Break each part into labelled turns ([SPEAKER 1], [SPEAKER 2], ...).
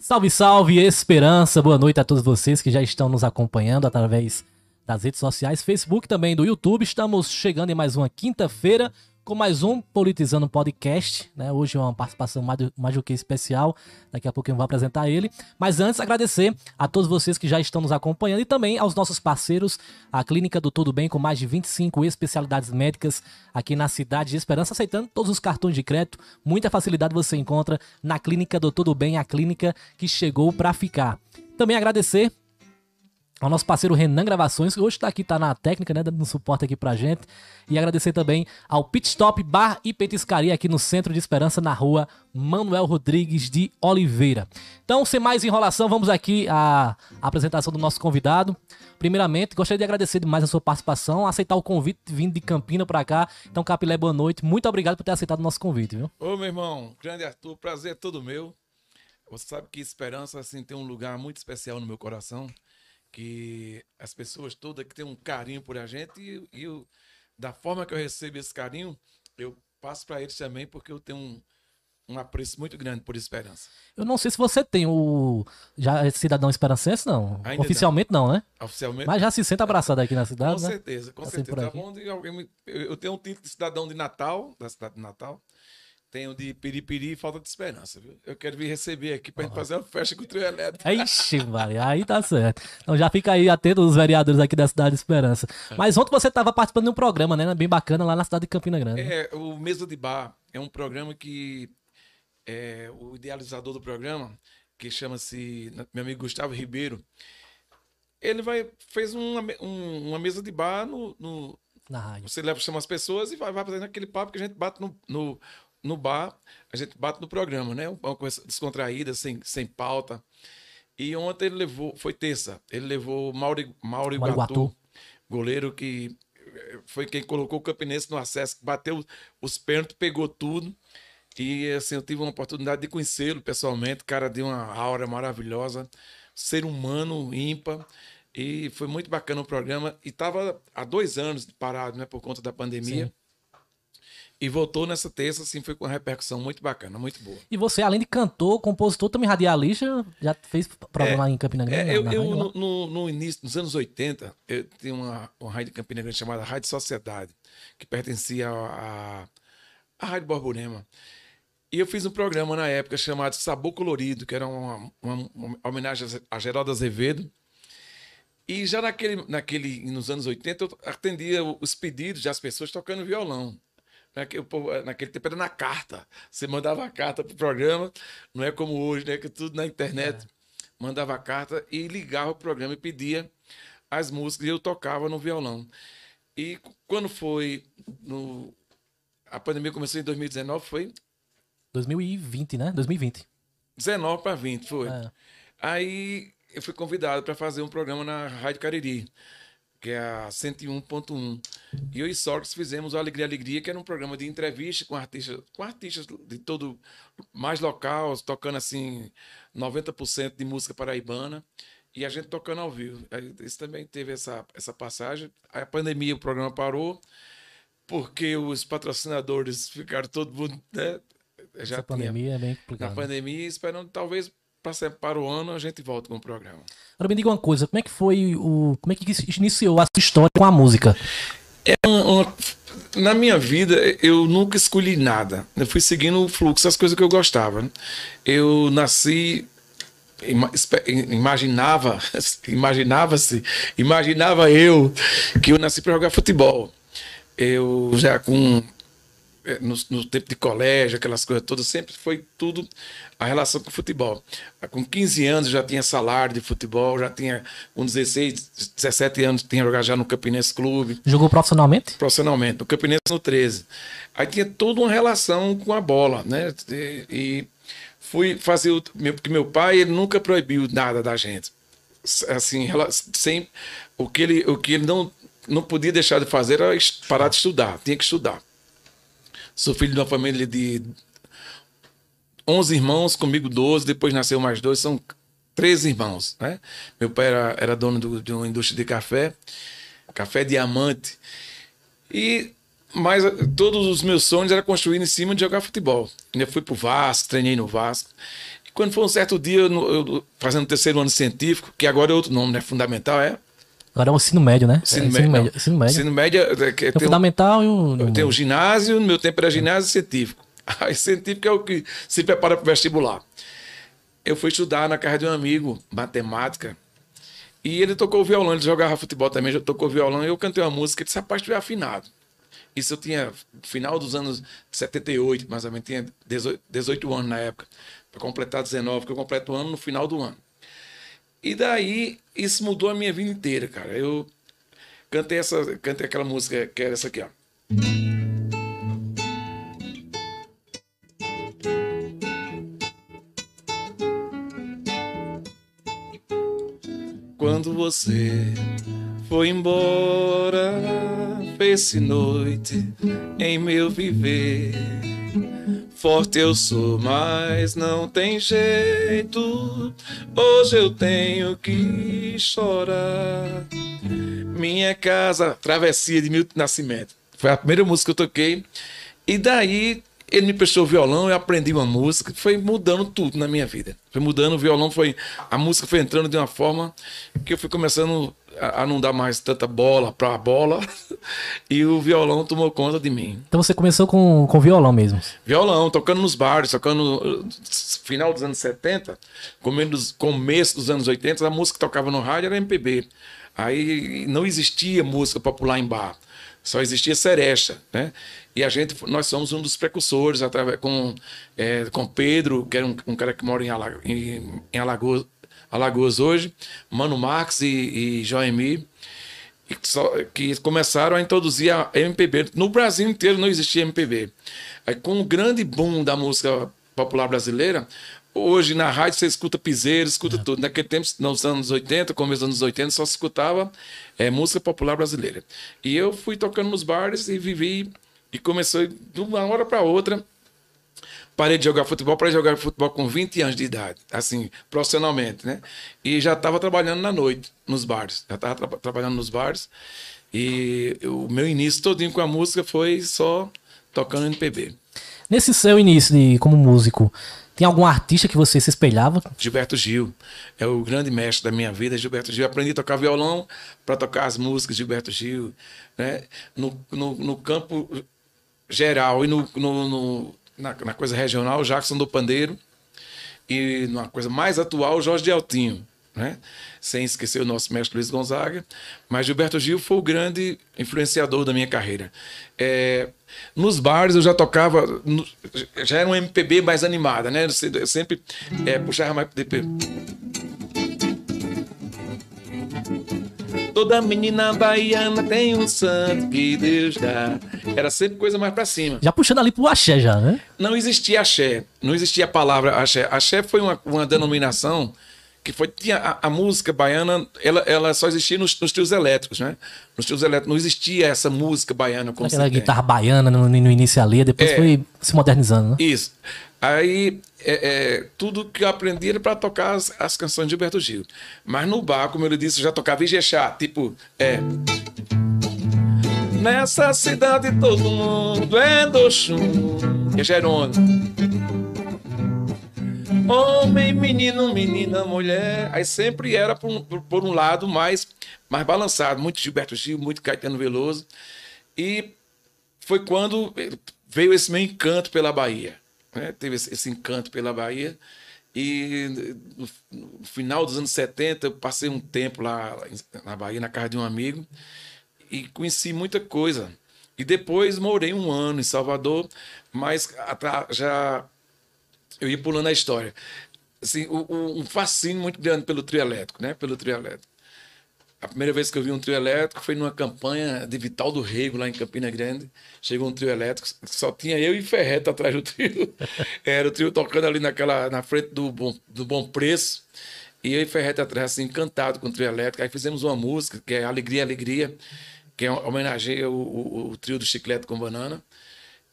[SPEAKER 1] Salve, salve, esperança. Boa noite a todos vocês que já estão nos acompanhando através das redes sociais, Facebook também do YouTube. Estamos chegando em mais uma quinta-feira com mais um Politizando Podcast, né? Hoje é uma participação mais, mais do que especial, daqui a pouco eu vou apresentar ele. Mas antes, agradecer a todos vocês que já estão nos acompanhando e também aos nossos parceiros, a Clínica do Tudo Bem, com mais de 25 especialidades médicas aqui na cidade de Esperança, aceitando todos os cartões de crédito. Muita facilidade você encontra na Clínica do Tudo Bem, a clínica que chegou para ficar. Também agradecer ao nosso parceiro Renan Gravações, que hoje está aqui, tá na técnica, né, dando suporte aqui pra gente. E agradecer também ao Pit Stop Bar e Petiscaria aqui no Centro de Esperança, na rua Manuel Rodrigues de Oliveira. Então, sem mais enrolação, vamos aqui à apresentação do nosso convidado. Primeiramente, gostaria de agradecer demais a sua participação, aceitar o convite vindo de Campina para cá. Então, Capilé, boa noite. Muito obrigado por ter aceitado o nosso convite, viu?
[SPEAKER 2] Ô, meu irmão, grande Arthur, prazer é todo meu. Você sabe que Esperança, assim, tem um lugar muito especial no meu coração que as pessoas todas que têm um carinho por a gente e, e eu, da forma que eu recebo esse carinho, eu passo para eles também porque eu tenho um, um apreço muito grande por esperança.
[SPEAKER 1] Eu não sei se você tem o já é cidadão esperancense não. Ainda Oficialmente não. não, né?
[SPEAKER 2] Oficialmente.
[SPEAKER 1] Mas já se senta abraçado aqui na cidade,
[SPEAKER 2] com
[SPEAKER 1] né?
[SPEAKER 2] certeza, com tá certeza. Tá bom eu tenho um título de cidadão de Natal, da cidade de Natal. Tenho de piripiri e falta de esperança, viu? Eu quero vir receber aqui pra gente fazer uma festa com o trio elétrico.
[SPEAKER 1] Ixi, vai, aí tá certo. Então já fica aí atento os vereadores aqui da cidade de Esperança. Mas ontem você estava participando de um programa, né? Bem bacana lá na cidade de Campina Grande.
[SPEAKER 2] É, o Mesa de Bar é um programa que é, o idealizador do programa, que chama-se meu amigo Gustavo Ribeiro, ele vai fez uma, um, uma mesa de bar no, no
[SPEAKER 1] na rádio.
[SPEAKER 2] Você leva chama as pessoas e vai, vai fazendo aquele papo que a gente bate no, no no bar, a gente bate no programa, né? Uma coisa descontraída, sem, sem pauta. E ontem ele levou, foi terça, ele levou Mauro, Mauro Iguatu, goleiro que eh, foi quem colocou o Campinense no acesso, bateu os pênaltis, pegou tudo. E assim, eu tive uma oportunidade de conhecê-lo pessoalmente, cara de uma aura maravilhosa, ser humano ímpar. E foi muito bacana o programa. E estava há dois anos parado, né, por conta da pandemia. Sim. E voltou nessa terça, assim, foi com uma repercussão muito bacana, muito boa.
[SPEAKER 1] E você, além de cantor, compositor, também radialista, já fez programa é, em Campina Grande?
[SPEAKER 2] É, eu, eu no, no, no, início, nos anos 80, eu tinha uma, uma rádio de Campina Grande chamada Rádio Sociedade, que pertencia à, à Rádio Borborema. E eu fiz um programa na época chamado Sabor Colorido, que era uma, uma, uma homenagem a Geraldo Azevedo. E já naquele, naquele, nos anos 80, eu atendia os pedidos das pessoas tocando violão. Naquele, naquele tempo era na carta. Você mandava a carta pro programa, não é como hoje, né? Que tudo na internet. É. Mandava a carta e ligava o programa e pedia as músicas e eu tocava no violão. E quando foi no. A pandemia começou em 2019, foi?
[SPEAKER 1] 2020, né? 2020.
[SPEAKER 2] 19 para 20, foi. É. Aí eu fui convidado para fazer um programa na Rádio Cariri que é a 101.1. E eu e Sócrates fizemos o Alegria Alegria, que era um programa de entrevista com artistas, com artistas de todo mais local, tocando assim 90% de música paraibana e a gente tocando ao vivo. Isso também teve essa, essa passagem. A pandemia, o programa parou, porque os patrocinadores ficaram todo mundo. Né,
[SPEAKER 1] já essa pandemia é bem complicada.
[SPEAKER 2] Na pandemia, esperando talvez para o ano a gente volta com o programa.
[SPEAKER 1] Agora me diga uma coisa, como é que foi o. Como é que iniciou a sua história com a música?
[SPEAKER 2] É uma, uma, na minha vida, eu nunca escolhi nada. Eu fui seguindo o fluxo, as coisas que eu gostava. Eu nasci imaginava, imaginava-se, imaginava eu que eu nasci para jogar futebol. Eu já com no, no, tempo de colégio, aquelas coisas todas, sempre foi tudo a relação com o futebol. Com 15 anos já tinha salário de futebol, já tinha, com 16, 17 anos, tinha jogado já no Campinense Clube.
[SPEAKER 1] Jogou profissionalmente?
[SPEAKER 2] Profissionalmente, no Campinense no 13. Aí tinha toda uma relação com a bola, né? E, e fui fazer o. Porque meu pai ele nunca proibiu nada da gente. Assim, sem, o que ele, o que ele não, não podia deixar de fazer era parar de estudar, tinha que estudar. Sou filho de uma família de 11 irmãos, comigo 12, depois nasceu mais dois, são 13 irmãos. Né? Meu pai era, era dono do, de uma indústria de café, café diamante. E mas todos os meus sonhos eram construídos em cima de jogar futebol. Eu fui pro Vasco, treinei no Vasco. Quando foi um certo dia, eu, eu, fazendo o terceiro ano científico, que agora é outro nome, né? Fundamental, é?
[SPEAKER 1] Agora é o ensino médio, né?
[SPEAKER 2] Ensino,
[SPEAKER 1] é,
[SPEAKER 2] médio,
[SPEAKER 1] médio. Ensino médio.
[SPEAKER 2] Ensino médio é,
[SPEAKER 1] tem o fundamental e o.
[SPEAKER 2] Tem o ginásio, no meu tempo era ginásio científico. Aí científico é o que se prepara para o vestibular. Eu fui estudar na casa de um amigo, matemática, e ele tocou violão, ele jogava futebol também, já tocou violão, e eu cantei uma música, ele disse, rapaz, tu é afinado. Isso eu tinha, final dos anos 78, mais ou menos, tinha 18, 18 anos na época, para completar 19, que eu completo o ano no final do ano. E daí, isso mudou a minha vida inteira, cara. Eu cantei, essa, cantei aquela música que era essa aqui, ó. Quando você foi embora, fez-se noite em meu viver Forte eu sou, mas não tem jeito. Hoje eu tenho que chorar. Minha casa, Travessia de Milton Nascimento. Foi a primeira música que eu toquei. E daí ele me prestou violão, eu aprendi uma música, foi mudando tudo na minha vida. Foi mudando, o violão foi. A música foi entrando de uma forma que eu fui começando a, não dar mais tanta bola para a bola e o violão tomou conta de mim.
[SPEAKER 1] Então você começou com, com violão mesmo?
[SPEAKER 2] Violão, tocando nos bares, tocando final dos anos 70, começo, começo dos anos 80, a música que tocava no rádio era MPB. Aí não existia música popular em bar, só existia seresta, né? E a gente, nós somos um dos precursores, através, com, é, com Pedro, que era um, um cara que mora em, Alago, em, em Alagoas, Alagoas hoje, Mano Marques e, e Joemir, que, só, que começaram a introduzir a MPB. No Brasil inteiro não existia MPB. Aí, com o grande boom da música popular brasileira, hoje na rádio você escuta piseiro, escuta é. tudo. Naquele tempo, nos anos 80, começo dos anos 80, só se escutava é, música popular brasileira. E eu fui tocando nos bares e vivi, e começou de uma hora para outra parei de jogar futebol, de jogar futebol com 20 anos de idade, assim, profissionalmente, né? E já estava trabalhando na noite, nos bares. Já estava tra trabalhando nos bares. E o meu início todinho com a música foi só tocando NPB.
[SPEAKER 1] Nesse seu início de, como músico, tem algum artista que você se espelhava?
[SPEAKER 2] Gilberto Gil. É o grande mestre da minha vida, Gilberto Gil. Aprendi a tocar violão para tocar as músicas de Gilberto Gil. Né? No, no, no campo geral e no, no, no, na, na coisa regional, Jackson do Pandeiro. E numa coisa mais atual, Jorge de Altinho. Né? Sem esquecer o nosso mestre Luiz Gonzaga. Mas Gilberto Gil foi o grande influenciador da minha carreira. É, nos bares eu já tocava, já era um MPB mais animada, né? Eu sempre é, puxava mais. Toda menina baiana tem um santo que Deus dá. Era sempre coisa mais para cima.
[SPEAKER 1] Já puxando ali pro axé já, né?
[SPEAKER 2] Não existia axé. Não existia a palavra axé. Axé foi uma, uma denominação que foi tinha a, a, música baiana, ela, ela só existia nos, nos trios elétricos, né? Nos trios elétricos não existia essa música baiana como
[SPEAKER 1] Aquela guitarra baiana no, no início ali, depois é, foi se modernizando, né?
[SPEAKER 2] Isso. Aí é, é, tudo que eu aprendi era para tocar as, as, canções de Gilberto Gil. Mas no bar, como ele disse, eu já tocava Ijexá, tipo, é. Nessa cidade todo mundo é do chum, é Jerônimo. Homem, menino, menina, mulher. Aí sempre era por um, por um lado mais, mais balançado. Muito Gilberto Gil, muito Caetano Veloso. E foi quando veio esse meu encanto pela Bahia né? teve esse, encanto pela Bahia. E no, final dos anos 70, eu passei um tempo lá na Bahia, na casa de um amigo, e conheci muita coisa. E depois morei um ano em Salvador, mas já eu ia pulando a história. Assim, um fascínio muito grande pelo trio elétrico, né? Pelo trio elétrico. A primeira vez que eu vi um trio elétrico foi numa campanha de Vital do Rego, lá em Campina Grande. Chegou um trio elétrico, só tinha eu e Ferreta atrás do trio. Era o trio tocando ali naquela, na frente do Bom, do bom Preço. E eu e Ferreta atrás, assim, encantado com o trio elétrico. Aí fizemos uma música, que é Alegria, Alegria, que é, homenageia o, o, o trio do Chiclete com Banana.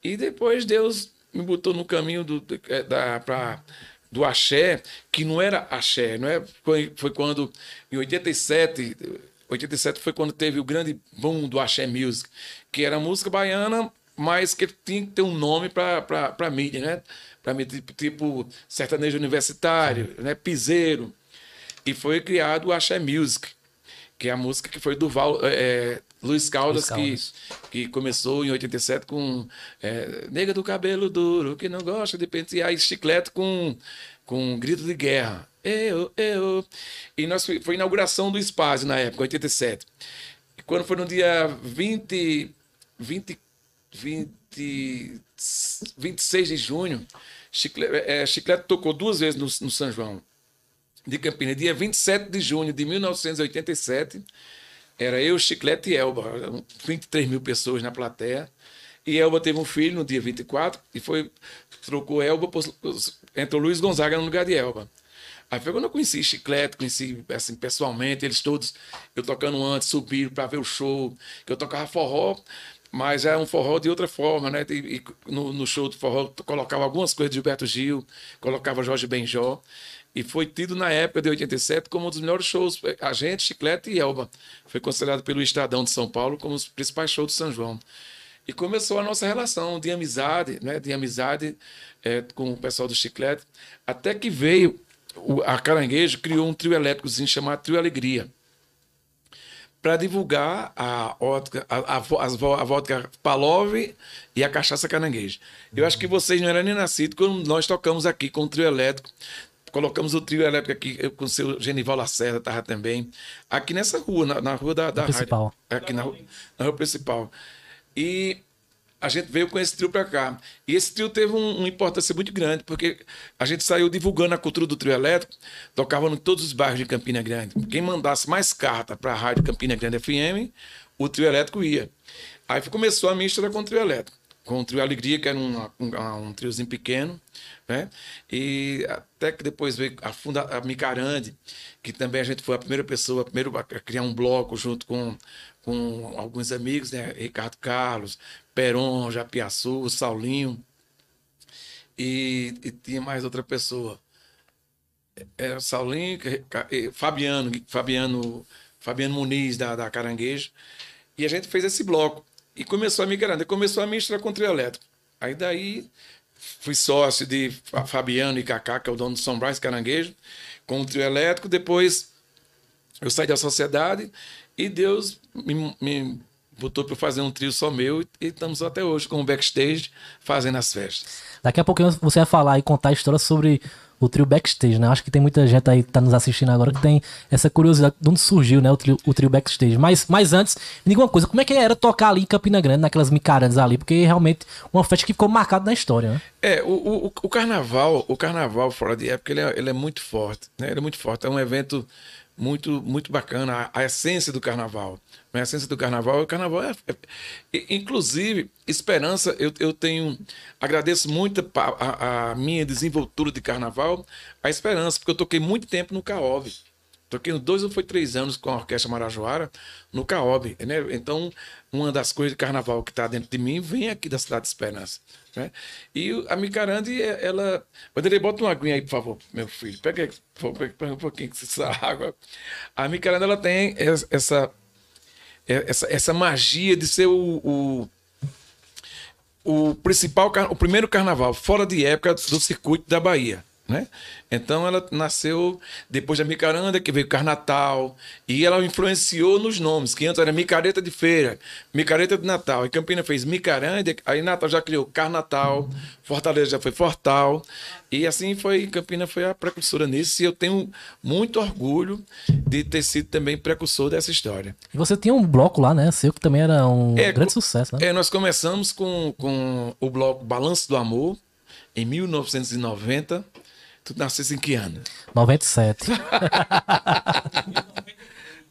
[SPEAKER 2] E depois Deus me botou no caminho do, da, pra, do axé, que não era axé, não é? Foi, foi quando, em 87, 87 foi quando teve o grande boom do axé music, que era música baiana mas que tinha que ter um nome para mídia, né? Para mídia tipo, tipo sertanejo universitário, né? Piseiro. E foi criado o Axé Music, que é a música que foi do Val, é, Luiz Caldas, Luiz Caldas. Que, que começou em 87 com é, Nega do Cabelo Duro, que não gosta de pentear, e chiclete com, com grito de guerra. Eu, eu. E nós, foi a inauguração do Espaço na época, 87. E quando foi no dia 20, 20, 20 26 de junho, Chiclete, é, Chiclete tocou duas vezes no, no São João de Campinas, dia 27 de junho de 1987. Era eu, Chiclete e Elba, 23 mil pessoas na plateia. E Elba teve um filho no dia 24 e foi trocou Elba, entrou Luiz Gonzaga no lugar de Elba. Aí foi quando eu conheci Chiclete, conheci assim, pessoalmente, eles todos, eu tocando antes, subiram para ver o show, que eu tocava forró, mas é um forró de outra forma, né? E, e no, no, show do forró colocava algumas coisas de Gilberto Gil, colocava Jorge Benjó. E foi tido na época de 87 como um dos melhores shows. A gente, Chiclete e Elba. Foi considerado pelo Estadão de São Paulo como os principais shows de São João. E começou a nossa relação de amizade, né? De amizade é, com o pessoal do Chiclete. Até que veio, o, a Caranguejo criou um trio elétricozinho chamado Trio Alegria para divulgar a, a, a, a, a vodka Palov e a cachaça caranguejo. Eu acho que vocês não eram nem nascidos quando nós tocamos aqui com o trio elétrico Colocamos o trio elétrico aqui com o seu Genival Lacerda, estava também. Aqui nessa rua, na, na rua da, da
[SPEAKER 1] principal.
[SPEAKER 2] Rádio, aqui na, na rua principal. E a gente veio com esse trio para cá. E esse trio teve um, uma importância muito grande, porque a gente saiu divulgando a cultura do trio elétrico, tocava em todos os bairros de Campina Grande. Quem mandasse mais carta para a Rádio Campina Grande FM, o trio elétrico ia. Aí começou a mistura com o trio elétrico com o Trio Alegria, que era um, um, um triozinho pequeno, né? E até que depois veio a, funda, a Micarande, que também a gente foi a primeira pessoa, a primeira a criar um bloco junto com, com alguns amigos, né? Ricardo Carlos, Peron, Japiaçu, Saulinho. E, e tinha mais outra pessoa. Era Saulinho, Fabiano, Fabiano, Fabiano Muniz, da, da Caranguejo. E a gente fez esse bloco. E começou a migrar, começou a misturar com o trio elétrico. Aí daí fui sócio de Fabiano e Cacá, que é o dono do São Brás Caranguejo, com o trio elétrico. Depois eu saí da sociedade e Deus me, me botou para fazer um trio só meu e, e estamos até hoje com o backstage fazendo as festas.
[SPEAKER 1] Daqui a pouquinho você vai falar e contar a história sobre o trio backstage, né? Acho que tem muita gente aí que tá nos assistindo agora que tem essa curiosidade de onde surgiu, né, o trio, o trio backstage. Mas, mas antes, me diga uma coisa, como é que era tocar ali em Campina Grande, naquelas micarandas ali? Porque realmente uma festa que ficou marcada na história, né?
[SPEAKER 2] É, o, o, o carnaval, o carnaval fora de época, ele é, ele é muito forte, né? Ele é muito forte, é um evento muito muito bacana, a, a essência do carnaval. A essência do carnaval, o carnaval é, é inclusive esperança. Eu, eu tenho agradeço muito a, a, minha desenvoltura de carnaval, a esperança, porque eu toquei muito tempo no Caob. Toquei dois ou foi três anos com a Orquestra Marajoara no Caob. Né? Então, uma das coisas de carnaval que está dentro de mim vem aqui da cidade de Esperança. Né? E a Micarande, ela. Vanderlei, bota uma aguinha aí, por favor, meu filho. Pega pega um pouquinho dessa água. A Micarande, ela tem essa é, essa, essa magia de ser o, o, o principal, o primeiro carnaval fora de época do circuito da Bahia. Né? Então ela nasceu depois da micaranda, que veio Carnatal, e ela influenciou nos nomes, que antes era micareta de feira, micareta de Natal. E Campina fez micaranda, aí Natal já criou Carnatal, Fortaleza já foi Fortal, e assim foi, Campina foi a precursora nisso, e eu tenho muito orgulho de ter sido também precursor dessa história.
[SPEAKER 1] E você tinha um bloco lá, né? Seu que também era um é, grande sucesso, né?
[SPEAKER 2] É, nós começamos com, com o bloco Balanço do Amor, em 1990 Tu nascesse em que ano?
[SPEAKER 1] 97.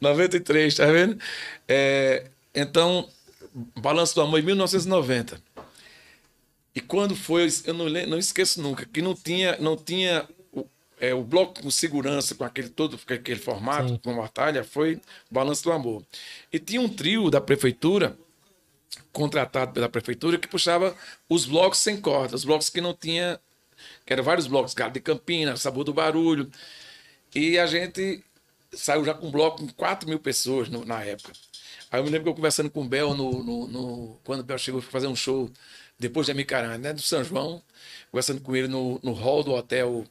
[SPEAKER 2] 93, tá vendo? É, então, Balanço do Amor em 1990. E quando foi, eu não, não esqueço nunca, que não tinha, não tinha o, é, o bloco com segurança, com aquele todo, com aquele formato, Sim. com batalha, foi Balanço do Amor. E tinha um trio da prefeitura, contratado pela prefeitura, que puxava os blocos sem corda, os blocos que não tinha que eram vários blocos, Galo de Campinas, Sabor do Barulho. E a gente saiu já com um bloco com 4 mil pessoas no, na época. Aí eu me lembro que eu conversando com o Bel no, no, no quando o Bel chegou para fazer um show depois de Amicarã, né, do São João, conversando com ele no, no hall do hotel,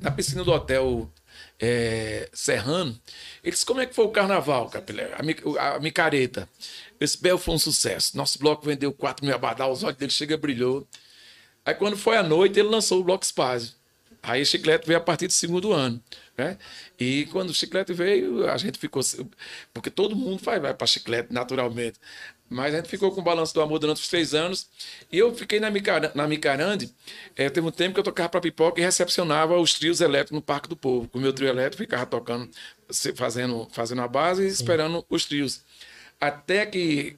[SPEAKER 2] na piscina do hotel é, Serrano. Ele disse: Como é que foi o carnaval, Capilé? A, a micareta. Esse Bel foi um sucesso. Nosso bloco vendeu 4 mil abadal, os olhos dele chega brilhou. Aí quando foi à noite, ele lançou o Bloco Spazio. Aí o Chiclete veio a partir do segundo ano. Né? E quando o chiclete veio, a gente ficou. Porque todo mundo vai, vai para chiclete, naturalmente. Mas a gente ficou com o balanço do amor durante os três anos. E eu fiquei na, Micar na Micarande. É, teve um tempo que eu tocava para pipoca e recepcionava os trios elétricos no Parque do Povo. Com o meu trio elétrico, ficava tocando, fazendo, fazendo a base e esperando os trios. Até que.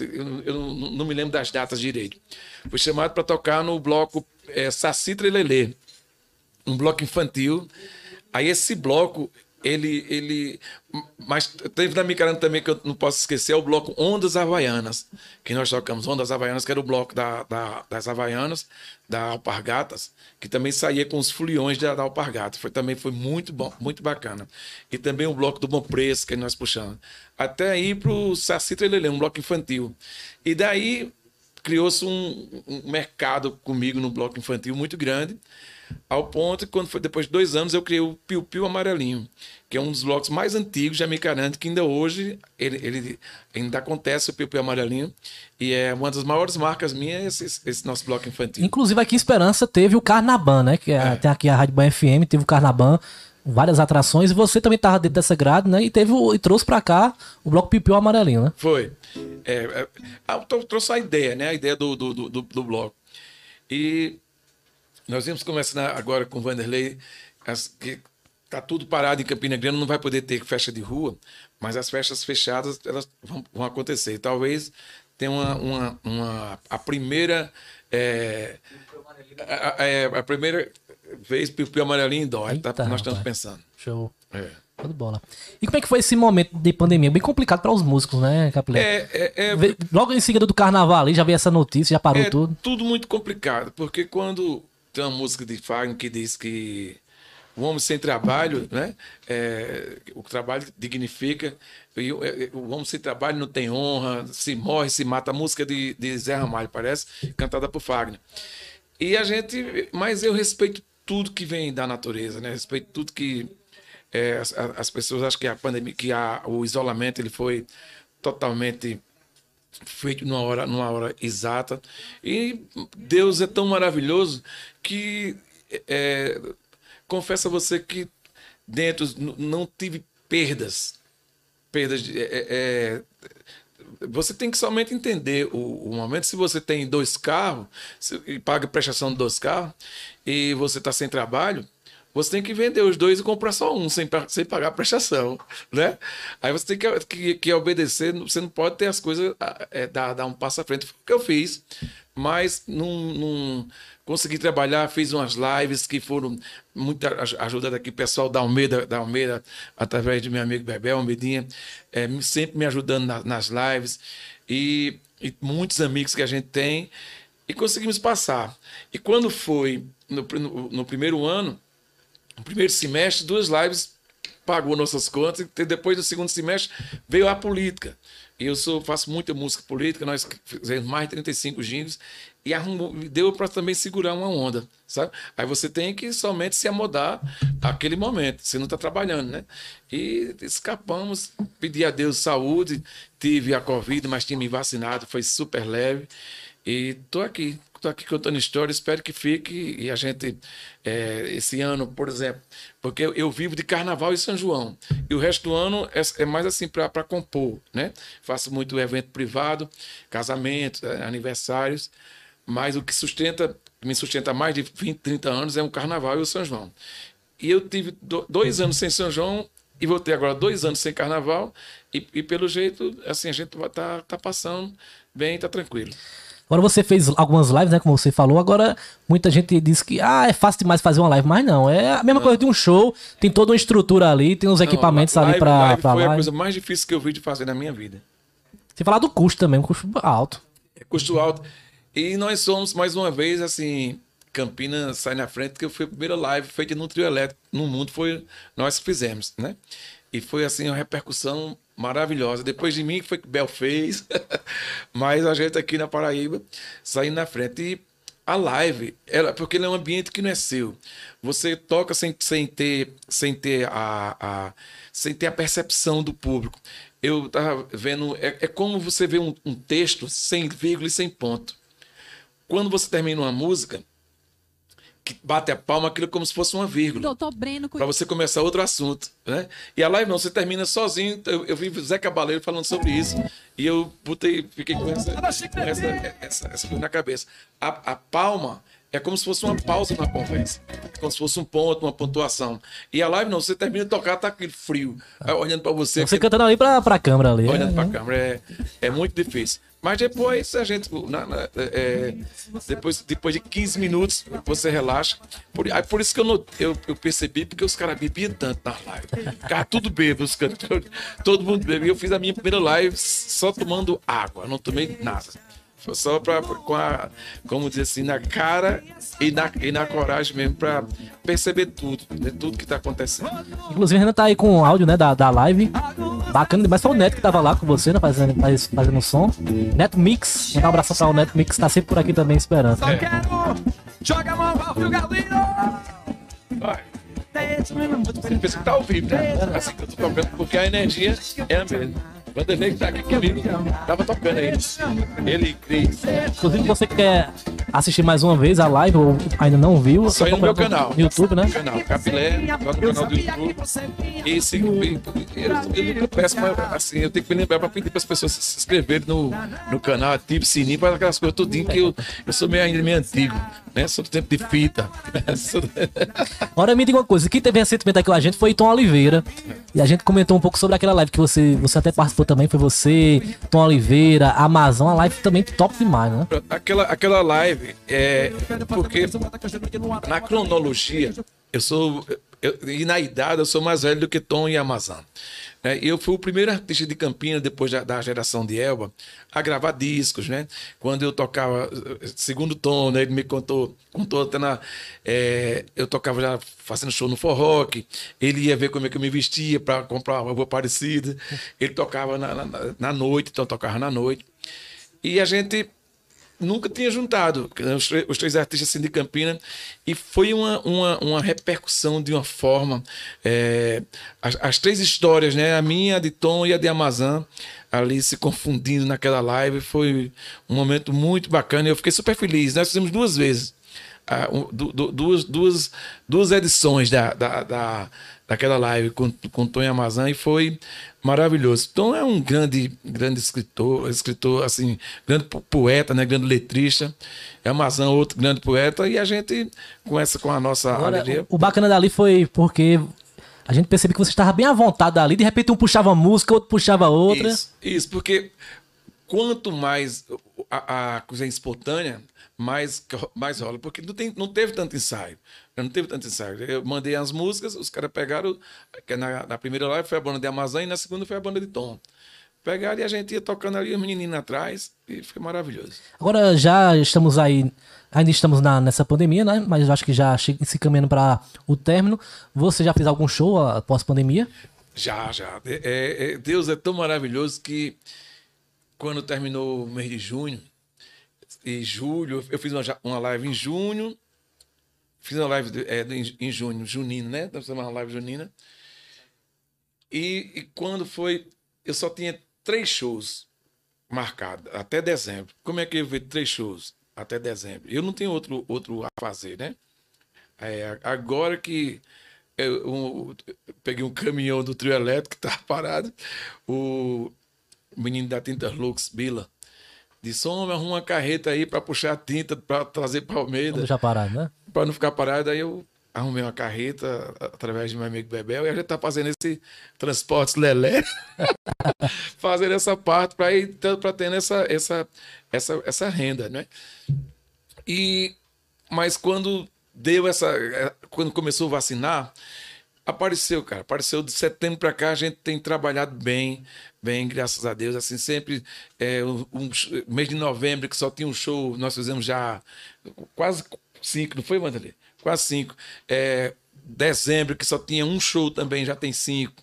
[SPEAKER 2] Eu, eu não, me lembro das datas direito. Fui chamado para tocar no bloco é, Sacitra e um bloco infantil Aí esse bloco, ele. ele mas teve na Micarana também que eu não posso esquecer, é o bloco Ondas Havaianas, que nós tocamos Ondas Havaianas, que era o bloco da, da, das Havaianas, da Alpargatas, que também saía com os foliões da, da Alpargatas. Foi, também foi muito bom, muito bacana. E também o bloco do Bom Preço, que nós puxamos. Até ir para o Saci Trelelê, um bloco infantil. E daí criou-se um, um mercado comigo no bloco infantil muito grande. Ao ponto que, quando foi depois de dois anos, eu criei o Piu Piu Amarelinho, que é um dos blocos mais antigos de Amicarante, que ainda hoje ele, ele ainda acontece o Piu Piu Amarelinho. E é uma das maiores marcas minhas, esse, esse nosso bloco infantil.
[SPEAKER 1] Inclusive, aqui em Esperança teve o Carnaban, né? Que é, é. tem aqui a Rádio Ban FM, teve o Carnaban várias atrações e você também estava dentro dessa grade, né? E teve e trouxe para cá o bloco Pipiu Amarelinho, né?
[SPEAKER 2] Foi. É, é, trouxe a ideia, né? A ideia do, do, do, do bloco. E nós vamos começar agora com o Vanderlei, as, que está tudo parado em Campina Grande, não vai poder ter festa de rua, mas as festas fechadas elas vão, vão acontecer. Talvez tenha uma, uma, uma a primeira é, a, a, é, a, primeira vez Piu Amarelinho dói, tá, nós estamos pensando.
[SPEAKER 1] Show. É. Tudo bola. E como é que foi esse momento de pandemia? Bem complicado para os músicos, né, Capilé? É, é, é... Logo em seguida do carnaval ali, já veio essa notícia, já parou
[SPEAKER 2] é
[SPEAKER 1] tudo.
[SPEAKER 2] Tudo muito complicado, porque quando tem uma música de Fagner que diz que o homem sem trabalho, né? É, o trabalho dignifica. E o, é, o, homem sem trabalho não tem honra, se morre, se mata. A música de, de Zé Ramalho, parece, cantada por Fagner. E a gente. Mas eu respeito tudo que vem da natureza, né? Respeito tudo que. É, as, as, pessoas acham que a pandemia, que a, o isolamento ele foi totalmente feito numa hora, numa hora exata. E Deus é tão maravilhoso que é, confesso a você que dentro não tive perdas. Perdas de, é, é, é, você tem que somente entender o, o, momento. Se você tem dois carros e paga prestação de dois carros e você está sem trabalho, você tem que vender os dois e comprar só um sem, sem pagar a prestação, né? Aí você tem que, que, que obedecer, você não pode ter as coisas, é, dar, dar um passo à frente. Foi o que eu fiz, mas não, não consegui trabalhar, fiz umas lives que foram muita ajuda daqui, pessoal da Almeida, da Almeida através de meu amigo Bebel Almeidinha, é, sempre me ajudando na, nas lives e, e muitos amigos que a gente tem e conseguimos passar. E quando foi no, no, no primeiro ano, no primeiro semestre, duas lives pagou nossas contas, e depois do segundo semestre veio a política. Eu sou, faço muita música política, nós fizemos mais de 35 jingles, e arrumou, deu para também segurar uma onda, sabe? Aí você tem que somente se amodar àquele momento, você não está trabalhando, né? E escapamos, pedi a Deus saúde, tive a Covid, mas tinha me vacinado, foi super leve, e tô aqui estou aqui contando história, espero que fique e a gente, é, esse ano, por exemplo, porque eu, vivo de carnaval e São João, e o resto do ano é, é mais assim para compor, né? Faço muito evento privado, casamentos, é, aniversários, mas o que sustenta, me sustenta mais de 20, 30 anos é o carnaval e o São João. E eu tive dois anos sem São João e vou ter agora dois anos sem carnaval, e, e pelo jeito, assim, a gente tá, tá passando bem, tá tranquilo.
[SPEAKER 1] Agora você fez algumas lives, né? Como você falou. Agora muita gente diz que ah, é fácil demais fazer uma live, mas não. É a mesma não. coisa de um show. Tem toda uma estrutura ali, tem uns não, equipamentos live, ali pra, live pra
[SPEAKER 2] foi live. a coisa mais difícil que eu vi de fazer na minha vida.
[SPEAKER 1] Você falar do custo também, um custo alto.
[SPEAKER 2] É custo alto. E nós somos, mais uma vez, assim, Campinas sai na frente, que foi a primeira live feita no trio elétrico no mundo, foi nós que fizemos, né? E foi assim uma repercussão maravilhosa. Depois de mim foi que Bel fez, mas a gente aqui na Paraíba saindo na frente. E a live, ela, porque ele é um ambiente que não é seu. Você toca sem, sem ter, sem ter a, a, sem ter a percepção do público. Eu tava vendo, é, é como você vê um, um texto sem vírgula e sem ponto. Quando você termina uma música, bate a palma, aquilo é como se fosse uma vírgula.
[SPEAKER 3] Doutor Breno.
[SPEAKER 2] Para você começar outro assunto. Né? E a live não, você termina sozinho. Eu, eu vi o Zé Cabaleiro falando sobre isso. E eu botei, fiquei com essa, essa, essa, essa coisa na cabeça. A, a palma é como se fosse uma pausa na conversa. É como se fosse um ponto, uma pontuação. E a live não, você termina de tocar, tá aquele frio, olhando para você.
[SPEAKER 1] Você cantando ali para a câmera ali.
[SPEAKER 2] Olhando é, para a câmera, é, é muito difícil. Mas depois a gente. Na, na, é, depois, depois de 15 minutos, você relaxa. Por, aí por isso que eu, eu, eu percebi, porque os caras bebiam tanto na live. Ficava tudo bêbado, os cantores, todo mundo bebia. Eu fiz a minha primeira live só tomando água, não tomei nada. Só pra, com a, como dizer assim, na cara e na, e na coragem mesmo para perceber tudo, né, tudo que tá acontecendo.
[SPEAKER 1] Inclusive, a Renan tá aí com o áudio, né, da, da live. Bacana demais. Foi o Neto que tava lá com você, né, fazendo, faz, fazendo som. Neto Mix, um abraço para o Neto Mix, tá sempre por aqui também esperando. Só quero, joga a mão,
[SPEAKER 2] Vai. Você pensa que tá ao vivo, né? Assim que eu tô tocando, porque a energia é a mesma. Vanderlei tá aqui comigo, tava tocando aí. Ele Cris.
[SPEAKER 1] Inclusive, você quer assistir mais uma vez a live ou ainda não viu?
[SPEAKER 2] Só no meu canal.
[SPEAKER 1] No YouTube, né?
[SPEAKER 2] Canal, Capilé, lá no canal do YouTube. E se, eu, eu nunca peço, mas assim, eu tenho que me lembrar para pedir para as pessoas se inscreverem no, no canal, ativar sininho, para aquelas coisas tudinho que eu, eu sou meio, ainda meio antigo, né? Sou do tempo de fita.
[SPEAKER 1] Agora me diga uma coisa, quem teve recentemente aqui com a gente foi Tom Oliveira. E a gente comentou um pouco sobre aquela live que você, você até participou também foi você, Tom Oliveira, Amazon, a live também top demais, né?
[SPEAKER 2] Aquela, aquela live é porque na cronologia eu sou eu, e na idade eu sou mais velho do que Tom e Amazon. É, eu fui o primeiro artista de Campinas, depois da, da, geração de Elba, a gravar discos, né? Quando eu tocava, segundo Tom, né? Ele me contou, contou até na... É, eu tocava já fazendo show no Forrock, ele ia ver como é que eu me vestia para comprar uma roupa parecida. Ele tocava na, na, na noite, então tocava na noite. E a gente nunca tinha juntado os, os três artistas assim, de Campina e foi uma, uma, uma repercussão de uma forma é, as, as, três histórias né? A minha a de Tom e a de Amazon ali se confundindo naquela live foi um momento muito bacana e eu fiquei super feliz. Nós fizemos duas vezes uh, duas, duas, duas edições da, da, da daquela live com, com Tom e Amazon e foi maravilhoso. Tom é um grande, grande escritor, escritor assim, grande poeta, né, grande letrista. Amazon outro grande poeta e a gente com essa com a nossa
[SPEAKER 1] Agora, alegria. O, bacana dali foi porque a gente percebeu que você estava bem à vontade ali, de repente um puxava música, outro puxava outra.
[SPEAKER 2] Isso, isso porque quanto mais a, a coisa é espontânea, mais, mais rola. Porque não, tem, não teve tanto ensaio. Não teve tanto ensaio. Eu mandei as músicas, os caras pegaram. Na, na primeira live foi a banda de Amazônia e na segunda foi a banda de Tom. Pegaram e a gente ia tocando ali, os menininhos atrás, e foi maravilhoso.
[SPEAKER 1] Agora já estamos aí, ainda estamos na, nessa pandemia, né? Mas acho que já se caminhando para o término. Você já fez algum show após pandemia?
[SPEAKER 2] Já, já. É, é, Deus é tão maravilhoso que quando terminou o mês de junho, e julho, eu fiz uma, uma live em junho, fiz uma live de, é, de, em junho, junino, né? Nós fizemos uma live junina. E, e quando foi, eu só tinha três shows marcados até dezembro. Como é que eu vi três shows até dezembro? Eu não tenho outro, outro a fazer, né? É, agora que eu, eu, peguei um caminhão do trio elétrico que tá parado, o menino da Tinta Lux, Bila, Disse, homem, arruma uma carreta aí para puxar tinta para trazer para Almeida.
[SPEAKER 1] Deixar parado, né?
[SPEAKER 2] Para não ficar parado. Aí eu arrumei uma carreta através de meu amigo Bebel e a gente tá fazendo esse transporte lelé, fazendo essa parte para ir para ter essa, essa, essa, essa renda, né? E mas quando deu essa, quando começou a vacinar, apareceu, cara, apareceu de setembro para cá a gente tem trabalhado bem, bem, graças a Deus. Assim, sempre, é, um, um, mês de novembro, que só tinha um show, nós fizemos já quase cinco, não foi, Wanderlei? Quase cinco. É, dezembro, que só tinha um show também, já tem cinco.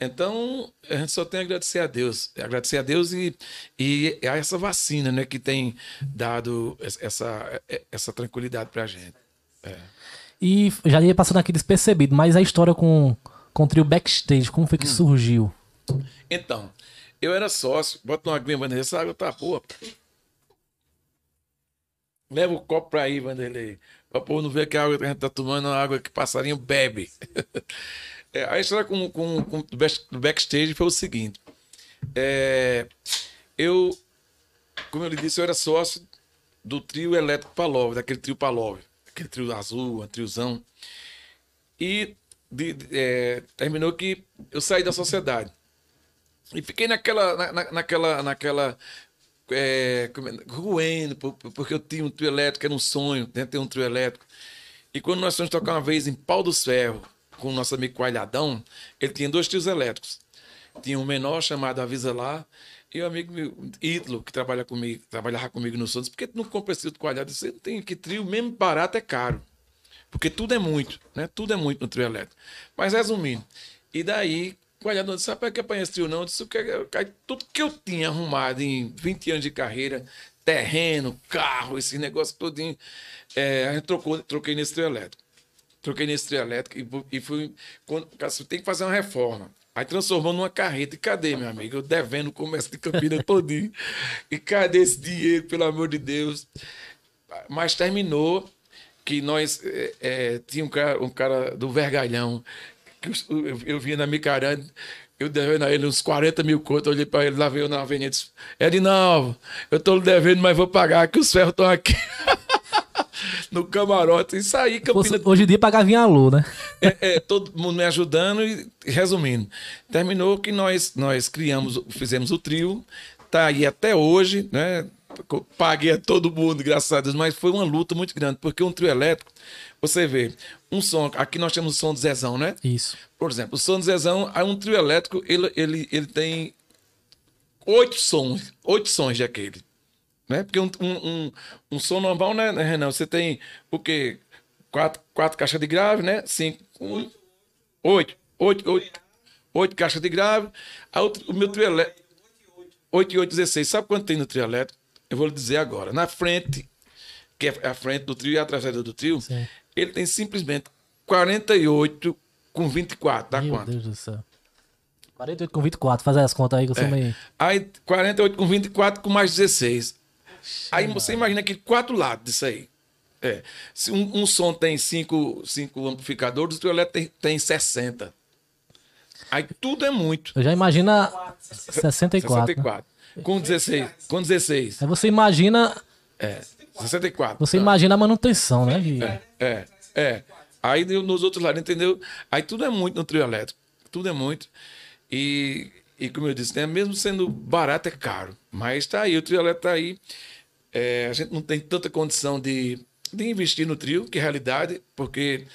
[SPEAKER 2] Então, a gente só tem a agradecer a Deus. Agradecer a Deus e, e a essa vacina, né, que tem dado essa, essa tranquilidade pra gente. É.
[SPEAKER 1] E já ia passando aqui despercebido, mas a história com, com o trio backstage, como foi que hum. surgiu?
[SPEAKER 2] Então, eu era sócio, bota uma aguinha, Vanderlei, essa água tá boa. Leva o copo pra aí, Vanderlei. Pra povo não ver que a água que a gente tá tomando é uma água que passarinho bebe. é, a história com, com, com o backstage foi o seguinte. É, eu, como eu lhe disse, eu era sócio do trio elétrico Palove, daquele trio Palove, aquele trio azul, um triozão. E de, de, é, terminou que eu saí da sociedade. E fiquei naquela, na, naquela, naquela é, ruendo, porque eu tinha um trio elétrico, era um sonho, né, ter um trio elétrico. E quando nós fomos tocar uma vez em Pau dos Ferros, com o nosso amigo Coalhadão, ele tinha dois trios elétricos. Tinha um menor chamado Avisa Lá, e o amigo meu, Ítalo, que trabalha comigo, trabalhava comigo no Santos, porque tu não compra esse trio de coalhado? Você tem que trio, mesmo barato, é caro. Porque tudo é muito, né? Tudo é muito no trio elétrico. Mas resumindo, e daí olhador disse, rapaz, que apanha esse trio não? Eu disse, tudo que eu tinha arrumado em 20 anos de carreira, terreno, carro, esse negócio todinho, é, a gente trocou, troquei nesse trio elétrico. Troquei nesse trio elétrico e, e fui. Quando, tem que fazer uma reforma. Aí transformou numa carreta. E cadê, meu amigo? Eu devendo o comércio de Campina todinho. E cadê esse dinheiro, pelo amor de Deus? Mas terminou que nós é, é, tinha um cara, um cara do Vergalhão que eu, eu vinha na Micaranda, eu devendo a ele uns 40 mil contos, olhei para ele, lá veio na avenida e disse, Edinaldo, eu estou devendo, mas vou pagar, que os ferros estão aqui. no camarote e saí
[SPEAKER 1] Campina... Hoje em dia pagava em alô, né?
[SPEAKER 2] é, é, todo mundo me ajudando e resumindo. Terminou que nós, nós criamos, fizemos o trio, tá aí até hoje, né? Paguei a todo mundo, graças a Deus, mas foi uma luta muito grande, porque um trio elétrico, você vê, um som, aqui nós temos o som do Zezão, né?
[SPEAKER 1] Isso.
[SPEAKER 2] Por exemplo, o som do Zezão, um trio elétrico, ele, ele, ele tem oito sons, oito sons de aquele. Né? Porque um, um, um, um som normal, né, Renan? Você tem o quê? Quatro, quatro caixas de grave, né? Cinco, um, oito, oito, oito, oito caixas de grave. o meu trio elétrico, oito e oito, dezesseis. Sabe quanto tem no trio elétrico? Eu vou lhe dizer agora. Na frente, que é a frente do trio e a traseira do trio, Sim. ele tem simplesmente 48 com 24. Dá
[SPEAKER 1] Meu
[SPEAKER 2] quanto?
[SPEAKER 1] Meu Deus do céu. 48 com 24, faz as contas aí que eu sou é. meio.
[SPEAKER 2] Aí 48 com 24 com mais 16. Aí você imagina que quatro lados disso aí. É. Se um, um som tem cinco, cinco amplificadores, o trio elétrico tem, tem 60. Aí tudo é muito.
[SPEAKER 1] Eu já imagina 64. 64.
[SPEAKER 2] Com 16. Com 16.
[SPEAKER 1] Aí você imagina.
[SPEAKER 2] É. 64.
[SPEAKER 1] Você tá. imagina a manutenção, né?
[SPEAKER 2] É, é, é. Aí nos outros lados, entendeu? Aí tudo é muito no trio elétrico. Tudo é muito. E, e como eu disse, né? mesmo sendo barato, é caro. Mas tá aí, o trio elétrico tá aí. É, a gente não tem tanta condição de, de investir no trio, que é realidade, porque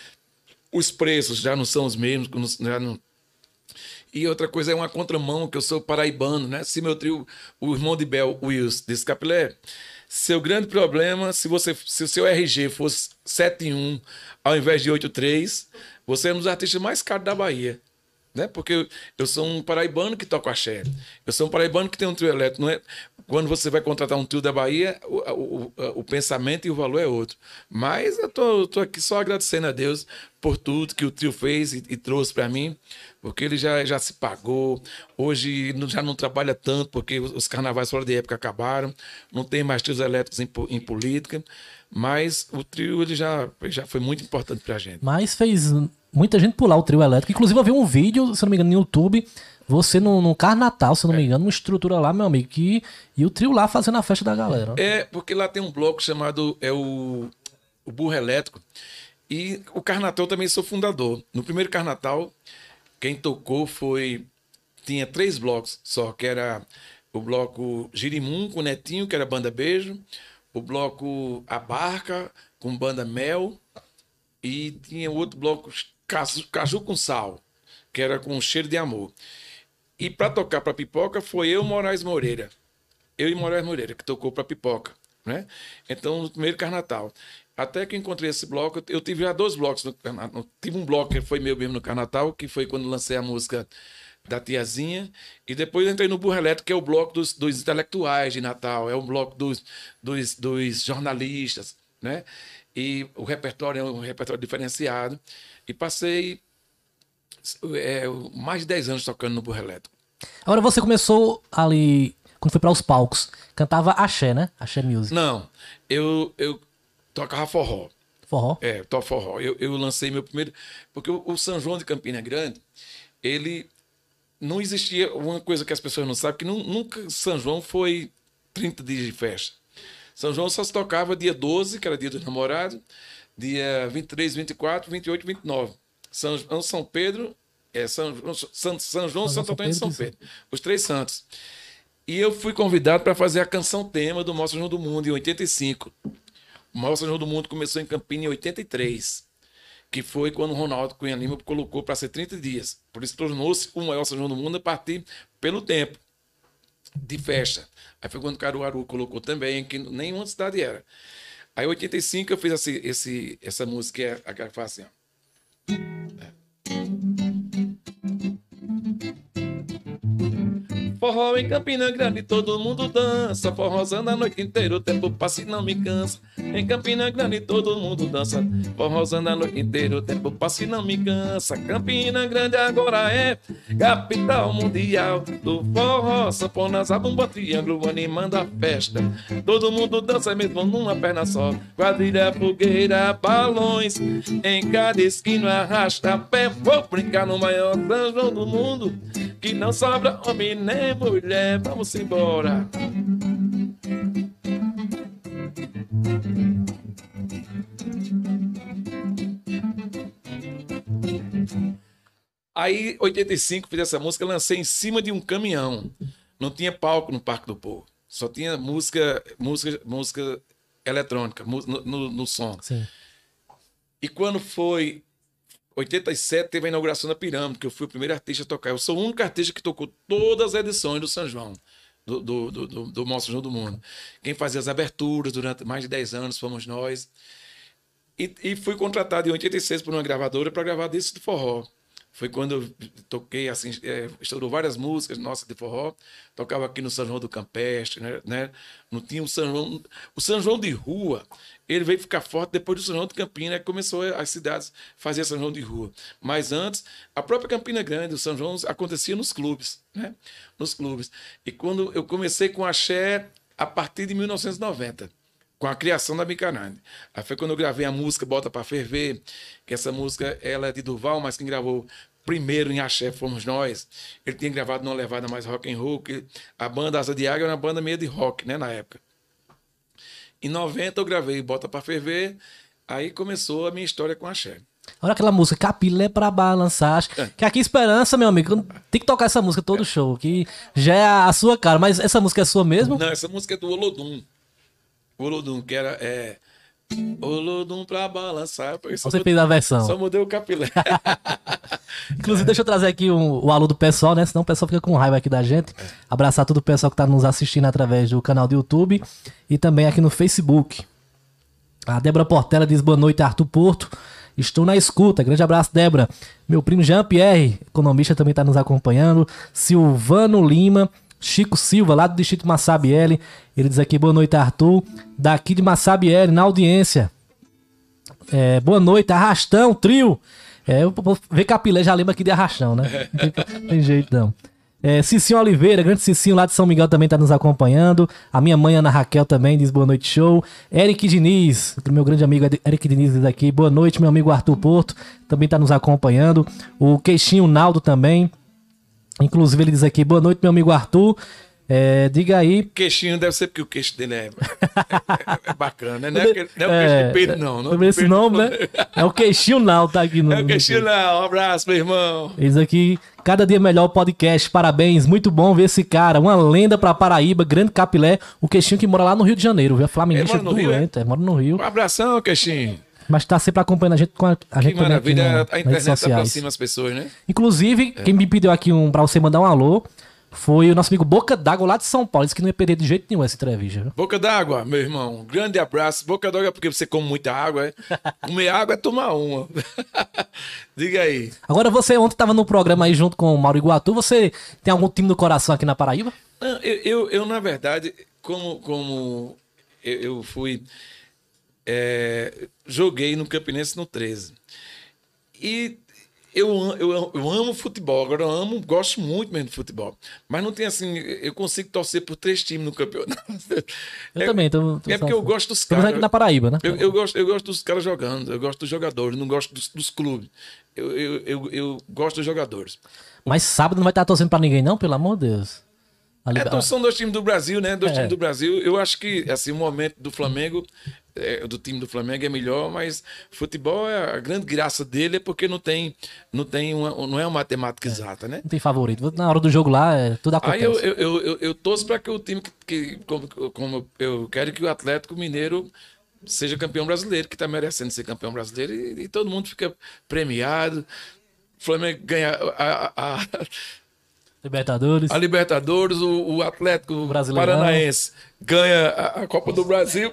[SPEAKER 2] os preços já não são os mesmos, já não, e outra coisa é uma contramão, que eu sou paraibano, né? Se meu trio, o irmão de Bel Wills, desse Capilé, seu grande problema, se você se o seu RG fosse 71 ao invés de 83, você é um dos artistas mais caros da Bahia. Né? Porque eu, sou um paraibano que toca axé. Eu sou um paraibano que tem um trio elétrico. Não é, quando você vai contratar um trio da Bahia, o, o, o pensamento e o valor é outro. Mas eu tô, tô aqui só agradecendo a Deus por tudo que o trio fez e, e trouxe para mim, porque ele já, já se pagou. Hoje já não trabalha tanto, porque os, carnavais fora de época acabaram. Não tem mais trios elétricos em, em política. Mas o trio ele já, já foi muito importante pra gente.
[SPEAKER 1] Mas fez muita gente pular o trio elétrico. Inclusive, eu vi um vídeo, se não me engano, no YouTube você no, no Carnatal, se não me é. engano, uma estrutura lá, meu amigo, que, e o trio lá fazendo a festa da galera.
[SPEAKER 2] É, porque lá tem um bloco chamado é o, o Burro Elétrico. E o Carnatal também sou fundador. No primeiro Carnatal, quem tocou foi. Tinha três blocos só, que era o bloco Girimum com Netinho, que era banda Beijo, o bloco A Barca com banda Mel, e tinha outro bloco Caju, Caju com Sal, que era com Cheiro de Amor. E para tocar para pipoca foi eu, Moraes Moreira. Eu e Moraes Moreira, que tocou para pipoca. Né? Então, no primeiro carnatal. Até que encontrei esse bloco, eu tive já dois blocos. No, tive um bloco que foi meu mesmo no carnatal, que foi quando lancei a música da tiazinha. E depois entrei no Burro Elétrico, que é o bloco dos, dos intelectuais de Natal, é o bloco dos, dos, dos jornalistas, né? E o repertório é um repertório diferenciado. E passei é, mais de 10 anos tocando no Burro Elétrico.
[SPEAKER 1] Agora você começou ali, quando foi para os palcos, cantava axé, né? Axé Music.
[SPEAKER 2] Não, eu, eu tocava forró.
[SPEAKER 1] Forró?
[SPEAKER 2] É, top forró. Eu, eu lancei meu primeiro. Porque o, o São João de Campina Grande, ele. Não existia uma coisa que as pessoas não sabem, que nu- nunca São João foi 30 dias de festa. São João só se tocava dia 12, que era dia dos namorados, dia 23, 24, 28 e 29. São João, São Pedro, é São, João- São, São João,
[SPEAKER 1] São
[SPEAKER 2] Santo Antônio e
[SPEAKER 1] e São
[SPEAKER 2] Pedro. Os três santos. E eu fui convidado para fazer a canção tema do Mostra João do Mundo em 85. O maior São João do Mundo começou em Campina em 83, que foi quando o Ronaldo Cunha Lima colocou para ser 30 dias. Por isso tornou-se o maior São João do Mundo a partir pelo tempo de festa. Aí foi quando Caruaru colocou também, que nenhuma cidade era. Aí em 85 eu fiz esse, esse, essa música, que é aquela que faz assim, ó. Forró em Campina Grande, todo mundo dança. Forrozando a noite inteira, o tempo passa e não me cansa. Em Campina Grande, todo mundo dança. Forrozando a noite inteira, o tempo passa e não me cansa. Campina Grande agora é capital mundial do forró. Sanfona, zabumba, triângulo, animando a festa. Todo mundo dança mesmo numa perna só. Quadrilha, fogueira, balões. Em cada esquina arrasta pé. Vou brincar no maior São do mundo. Que não sobra homem nem mulher. Vamos embora. Aí, 85, fiz essa música, lancei em cima de um caminhão. Não tinha palco no Parque do Povo. Só tinha música, música, música eletrônica, no, no, no som.
[SPEAKER 1] Sim.
[SPEAKER 2] E quando foi 87, teve a inauguração da Pirâmide, que eu fui o primeiro artista a tocar. Eu sou o único artista que tocou todas as edições do São João, do, do, do, do, do Mostra João do Mundo. Quem fazia as aberturas durante mais de 10 anos fomos nós. E, e fui contratado em 86 por uma gravadora para gravar disco de forró. Foi quando eu toquei, assim, é, estourou várias músicas nossas de forró. Tocava aqui no São João do Campestre, né? né? Não tinha o São João. O São João de rua, ele veio ficar forte depois do São João de Campina, que começou as cidades a fazer São João de rua. Mas antes, a própria Campina Grande, o São João acontecia nos clubes, né? Nos clubes. E quando eu comecei com axé a partir de 1990 com a criação da Bicarande. Aí foi quando eu gravei a música Bota Pra Ferver, que essa música ela é de Duval, mas quem gravou primeiro em axé fomos nós. Ele tinha gravado numa levada mais rock and roll, que a banda Asa de Águia era uma banda meio de rock, né, na época. Em 90 eu gravei Bota Pra Ferver, aí começou a minha história com axé.
[SPEAKER 1] Olha aquela música, capilé pra balançar. Acho Que aqui Esperança, meu amigo, tem que tocar essa música todo show, que já é a sua cara. Mas essa música é sua mesmo?
[SPEAKER 2] Não, essa música é do Olodum. Olodum, que era... É... Olodum pra balançar.
[SPEAKER 1] Você
[SPEAKER 2] mudei-
[SPEAKER 1] fez a versão.
[SPEAKER 2] Só mudei o capilé.
[SPEAKER 1] Inclusive, deixa eu trazer aqui um- o alô do pessoal, né? Senão o pessoal fica com raiva aqui da gente. Abraçar todo o pessoal que tá nos assistindo através do canal do YouTube e também aqui no Facebook. A Débora Portela diz boa noite, Arthur Porto. Estou na escuta. Grande abraço, Débora. Meu primo Jean-Pierre, economista, também está nos acompanhando. Silvano Lima. Chico Silva, lá do Distrito Massabielle. Ele diz aqui, boa noite, Arthur. Daqui de Massabielle, na audiência. É, boa noite, Arrastão, trio. É, ver capilé, já lembra aqui de Arrastão, né? Não tem, tem jeito não. É, Cicinho Oliveira, grande Cicinho lá de São Miguel também tá nos acompanhando. A minha mãe, Ana Raquel, também diz boa noite, show. Eric Diniz, meu grande amigo Eric Diniz diz aqui, boa noite, meu amigo Arthur Porto, também tá nos acompanhando. O Queixinho Naldo também. Inclusive, ele diz aqui, boa noite, meu amigo Arthur. É, diga aí.
[SPEAKER 2] queixinho deve ser porque o queixo dele é, é, é bacana, né? Não é, não é o
[SPEAKER 1] É,
[SPEAKER 2] queixo de Pedro, não. não é
[SPEAKER 1] Sobre esse
[SPEAKER 2] Pedro,
[SPEAKER 1] nome,
[SPEAKER 2] não.
[SPEAKER 1] né? É o Queixinho Naldo, tá aqui no.
[SPEAKER 2] É o queixinho, não. Um abraço, meu irmão.
[SPEAKER 1] Eis aqui, cada dia melhor o podcast. Parabéns, muito bom ver esse cara. Uma lenda pra Paraíba, grande capilé. O queixinho que mora lá no Rio de Janeiro, viu?
[SPEAKER 2] Ele mora no Rio,
[SPEAKER 1] doente, é? mora no Rio.
[SPEAKER 2] Um abração, queixinho.
[SPEAKER 1] Mas tá sempre acompanhando a gente com a, a gente
[SPEAKER 2] Que
[SPEAKER 1] também
[SPEAKER 2] maravilha.
[SPEAKER 1] no-
[SPEAKER 2] a internet aproxima as pessoas, né?
[SPEAKER 1] Inclusive, quem me pediu aqui um pra você mandar um alô foi o nosso amigo Boca d'Água lá de São Paulo. Disse que não ia perder de jeito nenhum essa entrevista.
[SPEAKER 2] Boca d'Água, meu irmão. Grande abraço. Boca d'Água é porque você come muita água, é? Comer água é tomar uma. Diga aí.
[SPEAKER 1] Agora, você ontem estava no programa aí junto com o Mauro Iguatu. Você tem algum time no coração aqui na Paraíba?
[SPEAKER 2] Não, eu, eu, eu, na verdade, como, como eu, eu fui. É, joguei no Campinense no 13. E eu, eu, eu amo futebol, agora eu amo, gosto muito mesmo de futebol. Mas não tem assim, eu consigo torcer por três times no campeonato.
[SPEAKER 1] Eu é, também, tô,
[SPEAKER 2] tô É porque eu gosto dos caras.
[SPEAKER 1] aqui na Paraíba, né?
[SPEAKER 2] Eu, eu, gosto, eu gosto dos caras jogando, eu gosto dos jogadores, não gosto dos, dos clubes. Eu, eu, eu, eu, gosto dos jogadores.
[SPEAKER 1] Mas sábado não vai estar torcendo pra ninguém, não, pelo amor de Deus.
[SPEAKER 2] É, então são dois times do Brasil, né? Dois é. times do Brasil. Eu acho que assim, o momento do Flamengo é, do time do Flamengo é melhor, mas futebol é a grande graça dele é porque não tem não tem uma, não é uma matemática é. exata, né?
[SPEAKER 1] Não tem favorito. Na hora do jogo lá, é, tudo acontece.
[SPEAKER 2] Aí eu, eu, eu, eu, eu torço para que o time que, que como, como, eu quero que o Atlético Mineiro seja campeão brasileiro, que está merecendo ser campeão brasileiro e, e, todo mundo fica premiado. O Flamengo ganha a, a, a
[SPEAKER 1] Libertadores.
[SPEAKER 2] A Libertadores, o, o Atlético Paranaense ganha a, a, Copa do Brasil,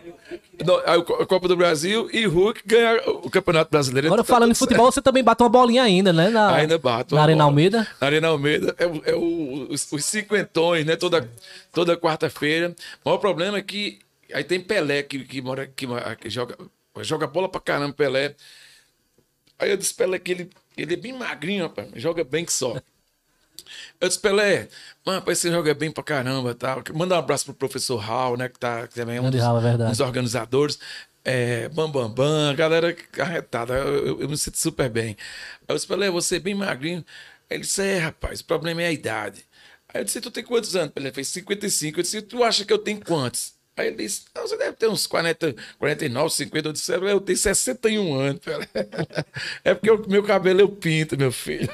[SPEAKER 2] a Copa do Brasil e Hulk ganha o Campeonato Brasileiro.
[SPEAKER 1] Agora, falando em futebol, você também bate uma bolinha ainda, né? Na,
[SPEAKER 2] ainda bato.
[SPEAKER 1] Na Arena Almeida.
[SPEAKER 2] Na Arena Almeida. É, é o, os, os cinquentões, né? Toda, toda quarta-feira. O maior problema é que aí tem Pelé que, que, mora, que, que joga, joga bola pra caramba, Pelé. Aí eu disse, Pelé, que ele, ele é bem magrinho, rapaz. Joga bem que só. Eu disse, Pelé, mano, rapaz, você joga bem pra caramba tal. Manda um abraço pro professor Raul, né? Que, tá, que também é um dos,
[SPEAKER 1] é
[SPEAKER 2] dos organizadores. É, bam, bam, bam, galera carretada. Eu, eu, eu, me sinto super bem. Eu disse, Pelé, você é bem magrinho. Ele disse, é, rapaz, o problema é a idade. Aí eu disse, tu tem quantos anos? Ele fez 55. Eu disse, tu acha que eu tenho quantos? Aí ele disse: você deve ter uns 40, 49, 50. Eu disse: Eu tenho 61 anos. É porque o meu cabelo eu pinto, meu filho.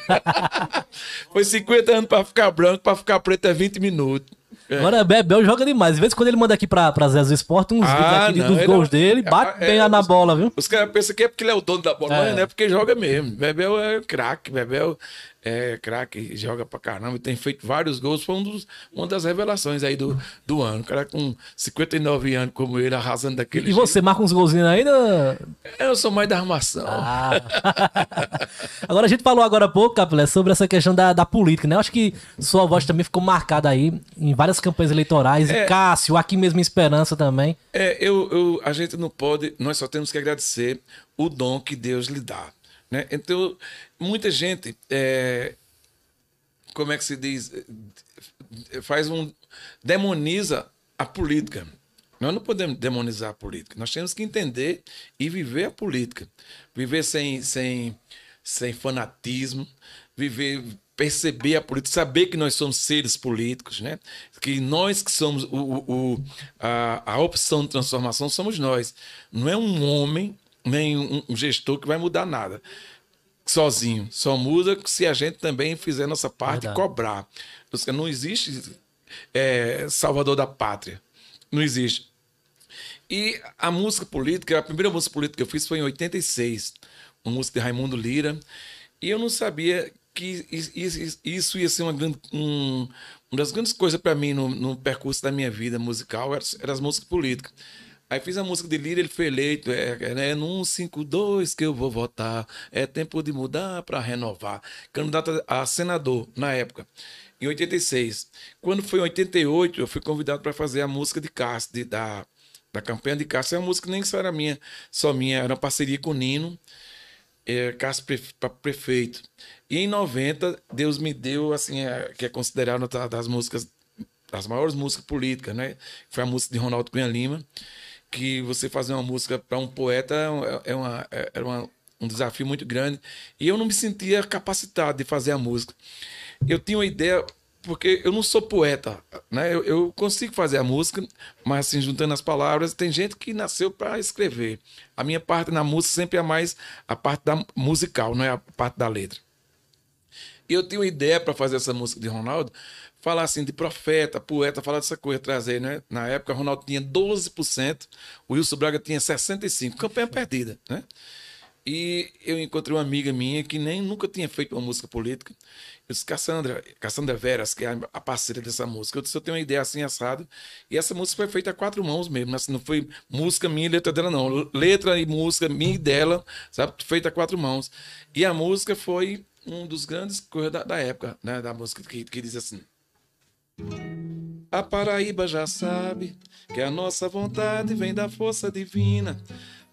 [SPEAKER 2] Foi 50 anos para ficar branco, para ficar preto é 20 minutos.
[SPEAKER 1] É. Agora, Bebel joga demais. Às vezes, quando ele manda aqui pra, pra Zé do Esporte, uns ah, vídeos dos gols é... dele, bate é, bem é, na bola, viu?
[SPEAKER 2] Os caras pensam que é porque ele é o dono da bola, é. mas não é porque joga mesmo. Bebel é craque, Bebel é craque, joga pra caramba, tem feito vários gols, foi um dos, uma das revelações aí do, do ano. O cara com 59 anos como ele, arrasando daquele
[SPEAKER 1] E jeito. você marca uns golzinhos ainda?
[SPEAKER 2] Eu sou mais da armação. Ah.
[SPEAKER 1] agora a gente falou agora há pouco, Capilé, sobre essa questão da, da política, né? Eu acho que sua voz também ficou marcada aí em várias campanhas eleitorais, é, e Cássio, aqui mesmo em Esperança também.
[SPEAKER 2] É, eu, eu, a gente não pode, nós só temos que agradecer o dom que Deus lhe dá. Né? Então, muita gente, é, como é que se diz, faz um. demoniza a política. Nós não podemos demonizar a política. Nós temos que entender e viver a política. Viver sem, sem, sem fanatismo, viver, perceber a política, saber que nós somos seres políticos, né? Que nós que somos o, o, a, a opção de transformação somos nós. Não é um homem nem um, um gestor que vai mudar nada sozinho. Só muda se a gente também fizer nossa parte Verdade. e cobrar. Não existe é, salvador da pátria. Não existe. E a música política, a primeira música política que eu fiz foi em 86, uma música de Raimundo Lira. E eu não sabia que isso ia ser uma, um, uma das grandes coisas para mim no, no, percurso da minha vida musical, eram era as músicas políticas. Aí fiz a música de Lira, ele foi eleito. É, é, é no 152 que eu vou votar. É tempo de mudar para renovar. Candidato a senador na época, em 86. Quando foi em 88, eu fui convidado para fazer a música de Cássio, de, da, da campanha de Cássio. É uma música que nem só era minha, só minha, era uma parceria com o Nino, é, Cássio para prefeito. E em 90, Deus me deu, assim, é, que é considerado das músicas, das maiores músicas políticas, né? Foi a música de Ronaldo Cunha Lima que você fazer uma música para um poeta é, é uma, é, era uma, um desafio muito grande. E eu não me sentia capacitado de fazer a música. Eu tinha uma ideia, porque eu não sou poeta, né? Eu, eu consigo fazer a música, mas assim, juntando as palavras, tem gente que nasceu para escrever. A minha parte na música sempre é mais a parte da musical, não é a parte da letra. E eu tinha uma ideia para fazer essa música de Ronaldo, falar assim de profeta, poeta, falar dessa coisa, trazer, né? Na época, Ronaldo tinha 12%, o Wilson Braga tinha 65%, campanha perdida, né? E eu encontrei uma amiga minha que nem nunca tinha feito uma música política. Eu disse, Cassandra, Cassandra Veras, que é a parceira dessa música. Eu disse, eu tenho uma ideia assim assado. E essa música foi feita a quatro mãos mesmo. Né? Não foi música minha e letra dela, não. Letra e música minha e dela, sabe? Feita a quatro mãos. E a música foi um dos grandes coisas da, da época, né? Da música que, que diz assim. A Paraíba já sabe que a nossa vontade vem da força divina.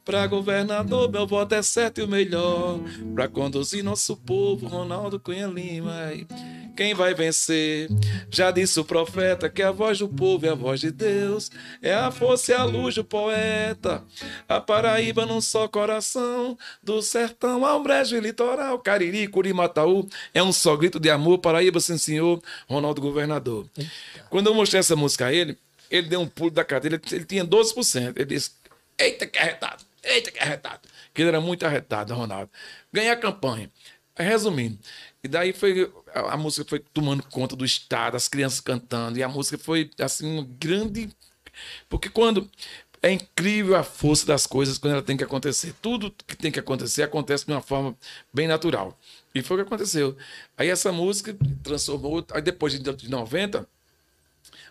[SPEAKER 2] Pra governador, meu voto é certo e o melhor. Pra conduzir nosso povo, Ronaldo Cunha Lima. Quem vai vencer? Já disse o profeta que a voz do povo é a voz de Deus. É a força e a luz do poeta. A Paraíba num só coração. Do sertão ao brejo e litoral. Cariri, Curimataú. É um só grito de amor. Paraíba, sim senhor. Ronaldo Governador. Quando eu mostrei essa música a ele, ele deu um pulo da cadeira. Ele tinha 12%. Ele disse: Eita, que arretado. Eita, que arretado. Que ele era muito arretado, Ronaldo. Ganhei a campanha. Resumindo, e daí foi a, música foi tomando conta do estado, as crianças cantando, e a música foi assim um grande porque quando é incrível a força das coisas quando ela tem que acontecer. Tudo que tem que acontecer acontece de uma forma bem natural. E foi o que aconteceu. Aí essa música transformou, aí depois de 90,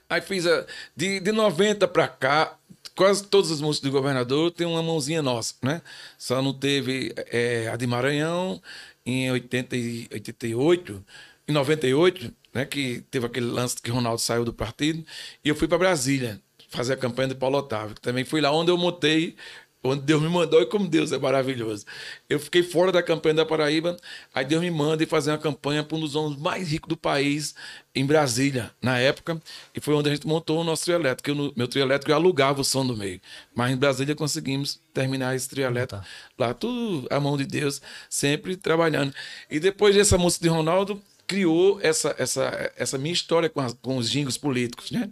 [SPEAKER 2] aí fiz a de, de 90 para cá, quase todas as músicas do governador tem uma mãozinha nossa, né? Só não teve é, a de Maranhão em 80 e 88, em 98, né? Que teve aquele lance que Ronaldo saiu do partido e eu fui para Brasília fazer a campanha de Paulo Otávio, também foi lá onde eu montei onde Deus me mandou e como Deus é maravilhoso. Eu fiquei fora da campanha da Paraíba, aí Deus me manda e fazer uma campanha para um dos homens mais ricos do país, em Brasília, na época, e foi onde a gente montou o nosso trio elétrico. Eu, meu trio elétrico eu alugava o som do meio, mas em Brasília conseguimos terminar esse trio elétrico. Tá. Lá tudo a mão de Deus, sempre trabalhando. E depois dessa música de Ronaldo, criou essa, essa, essa minha história com, as, com os jingos políticos, né?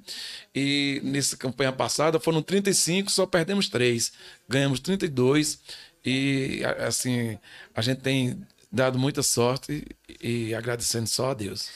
[SPEAKER 2] E nessa campanha passada foram 35, só perdemos 3. Ganhamos 32 e, assim, a gente tem dado muita sorte e agradecendo só a Deus.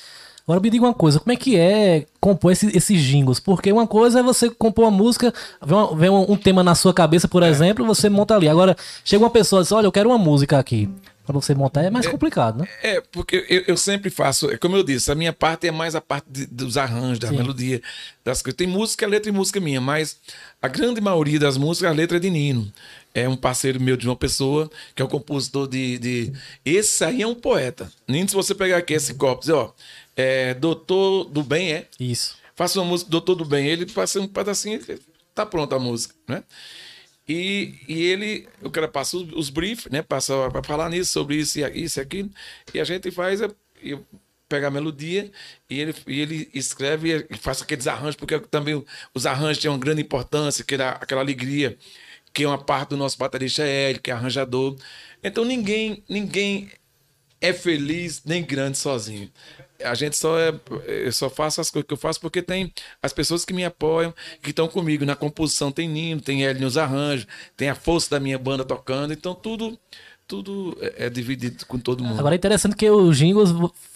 [SPEAKER 1] Agora me diga uma coisa, como é que é compor esse, esses jingles? Porque uma coisa é você compor uma música, vem, uma, vem um, um, tema na sua cabeça, por é. exemplo, você monta ali. Agora, chega uma pessoa e diz, olha, eu quero uma música aqui para você montar é mais é, complicado, né?
[SPEAKER 2] É, porque eu, eu, sempre faço, é como eu disse, a minha parte é mais a parte de, dos arranjos, da Sim. melodia, das coisas. Tem música, letra e música minha, mas a grande maioria das músicas, a letra é de Nino. É um parceiro meu de uma pessoa, que é o compositor de. de... Esse aí é um poeta. Nino, se você pegar aqui esse copo, dizer, ó, é, Doutor do Bem, é?
[SPEAKER 1] Isso.
[SPEAKER 2] Faça uma música Doutor do Bem, ele passa um pedacinho, tá pronta a música, né? E, e ele, o cara passa os, os briefs, né? Passa para falar nisso, sobre isso e isso aquilo. E a gente faz, eu pega a melodia e ele, e ele escreve e faz aqueles arranjos, porque também os arranjos têm uma grande importância, que era aquela alegria, que é uma parte do nosso baterista é ele, que é arranjador. Então ninguém, ninguém é feliz nem grande sozinho a gente só é, eu só faço as coisas que eu faço porque tem as pessoas que me apoiam, que estão comigo na composição, tem Nino, tem Hélio nos arranjos, tem a força da minha banda tocando, então tudo tudo é, é dividido com todo mundo.
[SPEAKER 1] Agora é interessante que o Jingles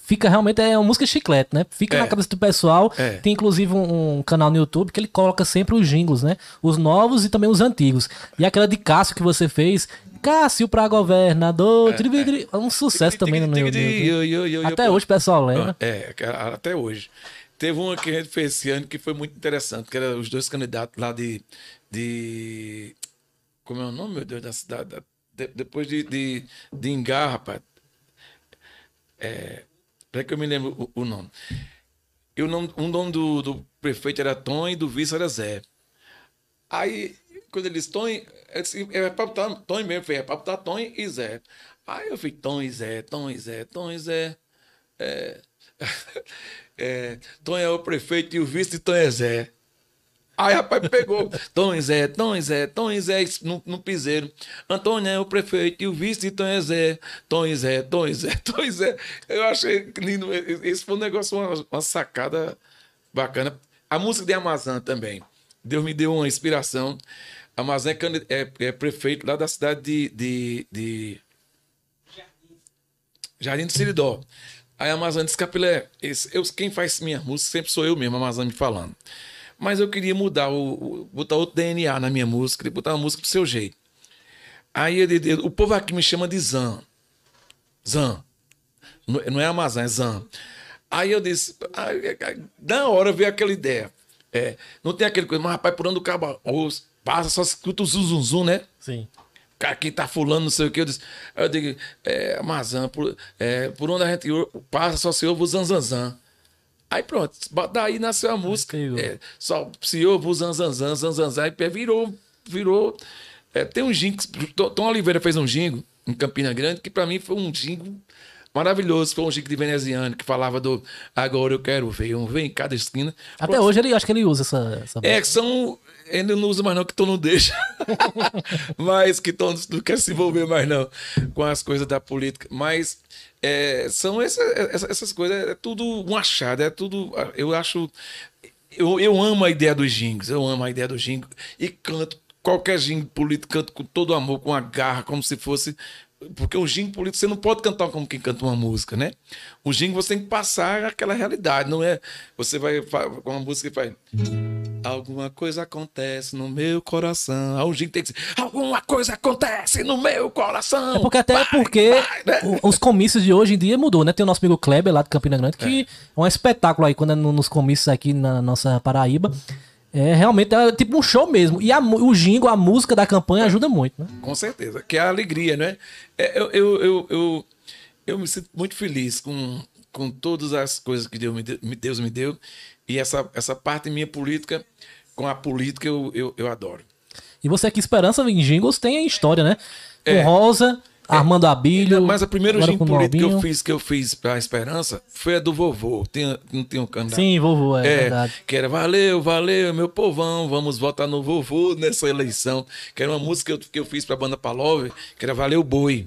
[SPEAKER 1] fica realmente é uma música chiclete, né? Fica é. na cabeça do pessoal. É. Tem inclusive um, um, canal no YouTube que ele coloca sempre os jingles, né? Os novos e também os antigos. E aquela de Cássio que você fez, Cássio pra governador. É, é. um sucesso também no YouTube. Até hoje o pessoal lembra.
[SPEAKER 2] É, até hoje. Teve uma que a gente fez esse ano que foi muito interessante, que era os dois candidatos lá de. de como é o nome, meu Deus, da cidade? De, depois de, de, de Engar, rapaz. É, Peraí que eu me lembro o, o nome. Não, o nome do, do prefeito era Tom e do vice era Zé. Aí quando eles Tom, é para botar Tom mesmo, é para botar Tom e Zé. Aí eu fui Tom e Zé, Tom e Zé, Tom e Zé. É, é, Tom é o prefeito e o vice de Tom é Zé. Aí, rapaz, pegou Tom e Zé, Tom e Zé, Tom e Zé no, no piseiro. Antônio é o prefeito e o vice de Tom e Zé, Tom e Zé, Tom e Zé, Tom e Zé. Eu achei lindo. Esse foi um negócio, uma, uma sacada bacana. A música de Amazon também. Deus me deu uma inspiração. Amazon é, é, é, prefeito lá da cidade de, de, de... Jardim do Siridó. Aí a Amazon disse, Capilé, esse, eu, quem faz minha música sempre sou eu mesmo, a Amazon me falando. Mas eu queria mudar, o, o, botar outro DNA na minha música, botar uma música do seu jeito. Aí ele, ele- o povo aqui me chama de Zan. Zan. Não não é Amazon, é Zan. Aí eu disse, aí, aí, na hora veio aquela ideia. É, não tem aquele coisa, mas rapaz, por onde o cabo passa, só escuta o zum, zum, zum, né?
[SPEAKER 1] Sim.
[SPEAKER 2] Cara, quem tá fulano, não sei o que. Eu disse, aí eu digo, é, Amazon, por, é, por onde a gente passa, só se ouve o zanzanzan. Aí pronto, daí nasceu a música. É, só se ouve o zanzanzan, zanzanzan, pé, virou, virou. É, tem um jingo, Tom Tom Oliveira fez um jingo em Campina Grande, que pra mim foi um jingo maravilhoso. Foi um jingo de veneziano, que falava do agora eu quero ver, um vem em cada esquina.
[SPEAKER 1] Até
[SPEAKER 2] Pronto.
[SPEAKER 1] hoje ele acho que ele usa essa. essa
[SPEAKER 2] É, que são. Ele não usa mais não, que Tom não deixa. Mas que Tom não quer se envolver mais não com as coisas da política. Mas é, são essa, essa- essas coisas, é tudo um achado, é tudo. Eu acho. Eu, eu amo a ideia dos jingos, eu amo a ideia dos jingos. E canto, qualquer jingo político, canto com todo amor, com a garra, como se fosse. Porque o jingo político você não pode cantar como quem canta uma música, né? O jingo você tem que passar aquela realidade, não é? Você vai com uma música e faz. Alguma coisa acontece no meu coração. O jingo tem que dizer: Alguma coisa acontece no meu coração.
[SPEAKER 1] É porque até
[SPEAKER 2] Vai,
[SPEAKER 1] porque
[SPEAKER 2] vai, né?
[SPEAKER 1] os comícios de hoje em dia mudou, né? Tem o nosso amigo Kleber lá de Campina Grande, que é, um espetáculo aí quando é no- nos comícios aqui na nossa Paraíba. É realmente é tipo um show mesmo. E a o jingo, a música da campanha ajuda muito, né?
[SPEAKER 2] Com certeza, que é a alegria, né? É, Eu, eu, eu, eu, eu me sinto muito feliz com, com todas as coisas que Deus me deu, Deus me deu e essa, essa parte minha política, com a política eu, eu, eu adoro.
[SPEAKER 1] E você aqui, Esperança em Jingles, tem a história, né? Com
[SPEAKER 2] É.
[SPEAKER 1] Rosa, Armando Abílio.
[SPEAKER 2] Mas a primeira política que eu fiz, que eu fiz pra Esperança foi a do vovô. Tem, não tem um candidato.
[SPEAKER 1] Sim, vovô, é, verdade.
[SPEAKER 2] que era valeu, valeu, meu povão, vamos votar no vovô nessa eleição. Que era uma música que eu, que eu fiz pra banda Palove, que era Valeu Boi.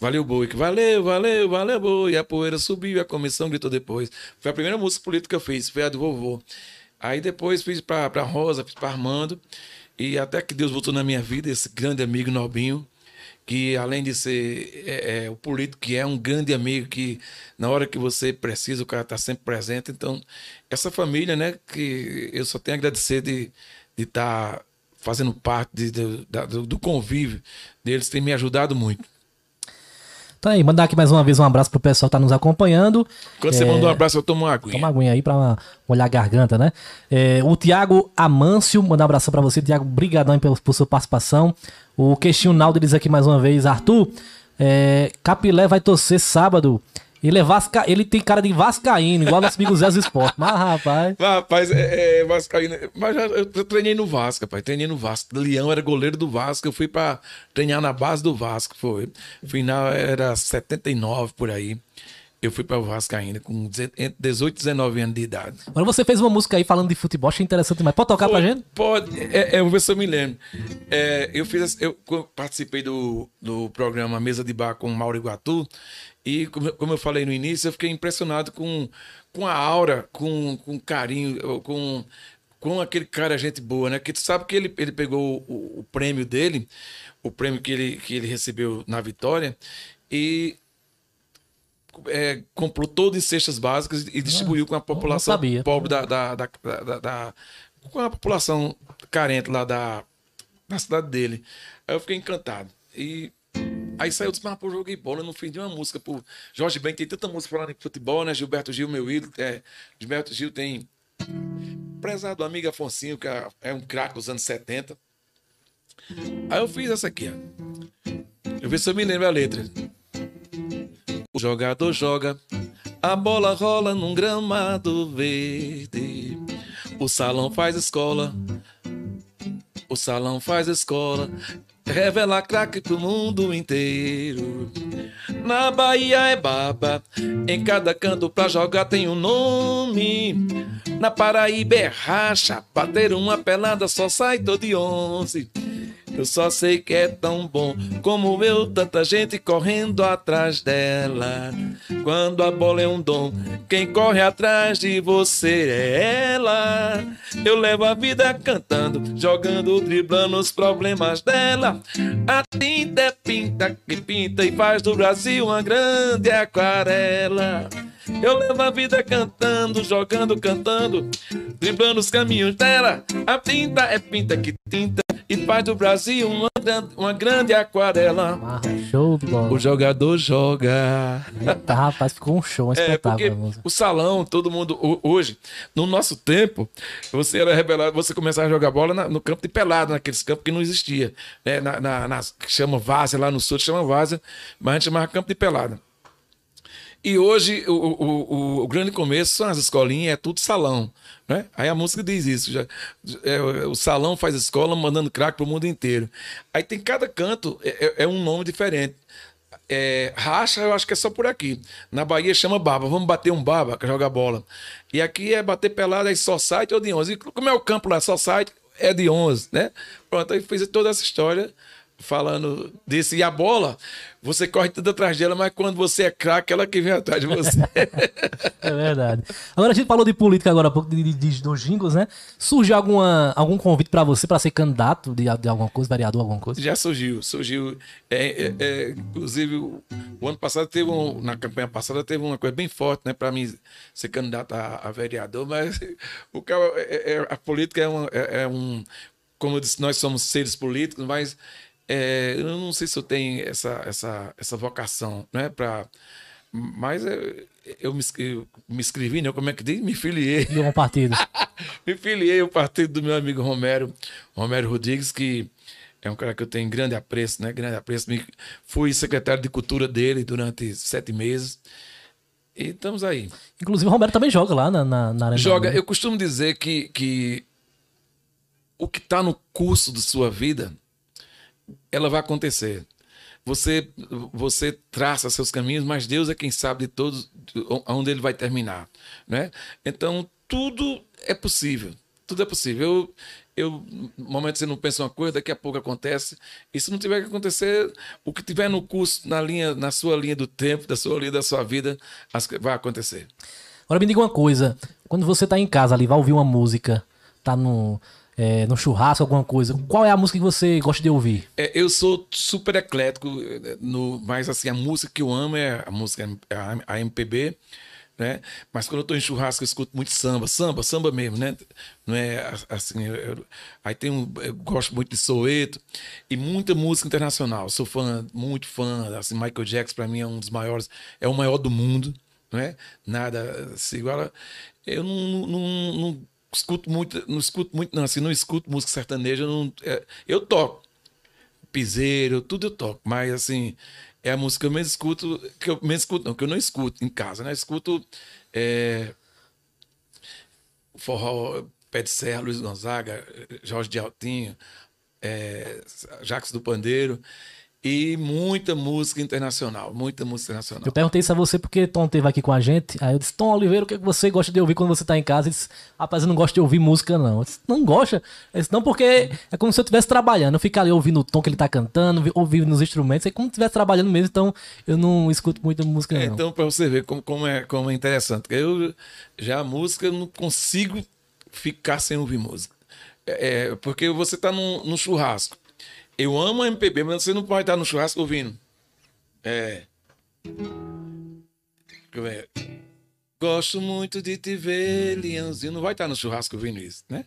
[SPEAKER 2] Valeu Boi, que valeu, valeu, valeu Boi. A poeira subiu, a comissão gritou depois. Foi a primeira música política que eu fiz, foi a do vovô. Aí depois fiz pra, pra Rosa, fiz pra Armando. E até que Deus voltou na minha vida, esse grande amigo Nobinho, que além de ser é, é, o político, que é um grande amigo, que na hora que você precisa, o cara está sempre presente. Então, essa família, né, que eu só tenho a agradecer de estar fazendo parte de- de- da- do, do convívio deles, tem me ajudado muito.
[SPEAKER 1] Tá aí, mandar aqui mais uma vez um abraço pro pessoal que tá nos acompanhando.
[SPEAKER 2] Quando você manda um abraço, eu tomo uma aguinha.
[SPEAKER 1] É. Toma uma aguinha aí pra molhar a garganta, né? É, o Tiago Amâncio, mandar um abração pra você. Tiago, brigadão pela, por sua participação. O Queixinho Naldo diz aqui mais uma vez. Arthur, é, Capilé vai torcer sábado. Ele é vasca... ele tem cara de vascaíno, igual nosso amigo Zé Esporte. Mas, rapaz...
[SPEAKER 2] Rapaz, é, é Vascaíno. Mas já- eu, treinei no Vasco, rapaz. Treinei no Vasco. Leão era goleiro do Vasco. Eu fui pra treinar na base do Vasco. Foi. Final era 79 por aí. Eu fui pra Vasco ainda, com deze- entre 18 e 19 anos de idade.
[SPEAKER 1] Agora você fez uma música aí falando de futebol, achei interessante demais. Pode tocar pra gente?
[SPEAKER 2] Pode, é, é, eu vou ver se eu me lembro. É, eu fiz, eu participei do, do programa Mesa de Bar com o Mauro Iguatu e como, eu falei no início, eu fiquei impressionado com, com a aura, com, com carinho, com, com aquele cara gente boa, né? Que tu sabe que ele, ele pegou o, o prêmio dele, o prêmio que ele, que ele recebeu na vitória e é, comprou todo em cestas básicas e distribuiu com a população pobre da, da, da, da- da- com a população carente lá da, da cidade dele. Aí eu fiquei encantado. E aí saiu disse, mas pô, joguei bola, não fiz nenhuma música. Pô, Jorge Ben tem tanta música falando em futebol, né? Gilberto Gil, meu ídolo. É, Gilberto Gil tem prezado amigo Afonsinho, que é, é um craque dos anos 70. Aí eu fiz essa aqui, ó. Eu ver se eu me lembro a letra. O jogador joga, a bola rola num gramado verde. O salão faz escola, o salão faz escola. Revela craque pro mundo inteiro. Na Bahia é baba, em cada canto pra jogar tem um nome. Na Paraíba é racha, bater uma pelada só sai todo de onze. Eu só sei que é tão bom como eu, tanta gente correndo atrás dela. Quando a bola é um dom, quem corre atrás de você é ela. Eu levo a vida cantando, jogando, driblando os problemas dela. A tinta é pinta que pinta e faz do Brasil uma grande aquarela. Eu levo a vida cantando, jogando, cantando, driblando os caminhos dela. A tinta é pinta que tinta e faz do Brasil uma, uma grande aquarela.
[SPEAKER 1] Ah, show de bola.
[SPEAKER 2] O jogador joga.
[SPEAKER 1] Eita, rapaz, ficou um show, um
[SPEAKER 2] É, porque
[SPEAKER 1] espetáculo.
[SPEAKER 2] o salão, todo mundo. ho- Hoje, no nosso tempo, você era revelado, você começava a jogar bola na- no campo de pelado, naqueles campos que não existia. Né? Na, na, que chama várzea, lá no sul chama várzea, mas a gente chamava campo de pelada. E hoje o, o, o, o grande começo são as escolinhas, é tudo salão. Né? Aí a música diz isso. Já, é, o salão faz escola mandando crack pro mundo inteiro. Aí tem cada canto, é, é- é um nome diferente. É, racha, eu acho que é só por aqui. Na Bahia chama baba. Vamos bater um baba, que joga bola. E aqui é bater pelada, é só site ou de 11. E como é o campo lá, só site, é de 11, né? Pronto, aí fiz toda essa história falando disso. E a bola, você corre tudo atrás dela, mas quando você é craque, ela que vem atrás de você.
[SPEAKER 1] É verdade. Agora a gente falou de política agora há pouco, de, de, de- dos jingles, né? Surgiu alguma, algum convite pra você pra ser candidato de, de alguma coisa, vereador, alguma coisa?
[SPEAKER 2] Já surgiu, surgiu. É, é, é, inclusive, o, o ano passado teve um, na campanha passada teve uma coisa bem forte, né, para mim ser candidato a, a vereador, mas o cara, é- é- a política é, uma- é- é um, como eu disse, nós somos seres políticos, mas é, eu não sei se eu tenho essa, essa, essa vocação, né, para mas é, eu me, eu me inscrevi, né? Como é que diz? Me filiei.
[SPEAKER 1] De algum partido?
[SPEAKER 2] Me filiei ao partido do meu amigo Romero, Romero Rodrigues, que é um cara que eu tenho grande apreço, né? Grande apreço. Me- Fui secretário de cultura dele durante sete meses. E estamos aí.
[SPEAKER 1] Inclusive o Romero também joga lá na, na, na Arena
[SPEAKER 2] Joga,
[SPEAKER 1] Bauru.
[SPEAKER 2] eu costumo dizer que, que o que está no curso de sua vida, ela vai acontecer. Você, você traça seus caminhos, mas Deus é quem sabe de todos de onde ele vai terminar, né? Então tudo é possível, tudo é possível. Eu, eu, momento você não pensa uma coisa, daqui a pouco acontece. E se não tiver que acontecer, o que tiver no curso, na linha, na sua linha do tempo, da sua linha da sua vida, as vai acontecer.
[SPEAKER 1] Agora me diga uma coisa. Quando você tá em casa ali, vai ouvir uma música, tá no, é, no churrasco, alguma coisa, qual é a música que você gosta de ouvir?
[SPEAKER 2] É, eu sou super eclético, no, mas assim, a música que eu amo é a música é a, a MPB, né? Mas quando eu tô em churrasco, eu escuto muito samba, samba, samba mesmo, né? Não é assim, eu- eu- aí tem um, eu gosto muito de Soweto e muita música internacional. Sou fã, muito fã, assim, Michael Jackson para mim é um dos maiores, é o maior do mundo, não é? Nada se iguala. Eu não, não, não escuto muito, não escuto muito, não, assim, não escuto música sertaneja, não, é, eu toco piseiro, tudo eu toco, mas assim, é a música que eu menos escuto, que eu menos escuto, não, que eu não escuto em casa, né? Eu escuto é, forró, Pé de Serra, Luiz Gonzaga, Jorge de Altinho, é, Jacques do Pandeiro e muita música internacional, muita música internacional.
[SPEAKER 1] Eu perguntei isso a você porque Tom esteve aqui com a gente. Aí eu disse, Tom Oliveira, o que, é que você gosta de ouvir quando você tá em casa? Ele disse, rapaz, eu não gosto de ouvir música, não. Eu disse, não gosta? Ele disse, não, porque é como se eu estivesse trabalhando. Eu fico ali ouvindo o tom que ele tá cantando, vi- ouvindo nos instrumentos. É como se eu estivesse trabalhando mesmo, então eu não escuto muita música,
[SPEAKER 2] É,
[SPEAKER 1] não.
[SPEAKER 2] então, para você ver como, como, é, como é interessante. Eu já a música eu não consigo ficar sem ouvir música. É, é, porque você tá num, num churrasco. Eu amo MPB, mas você não pode estar no churrasco ouvindo. É. Gosto muito de te ver, Leãozinho. Não vai estar no churrasco ouvindo isso, né?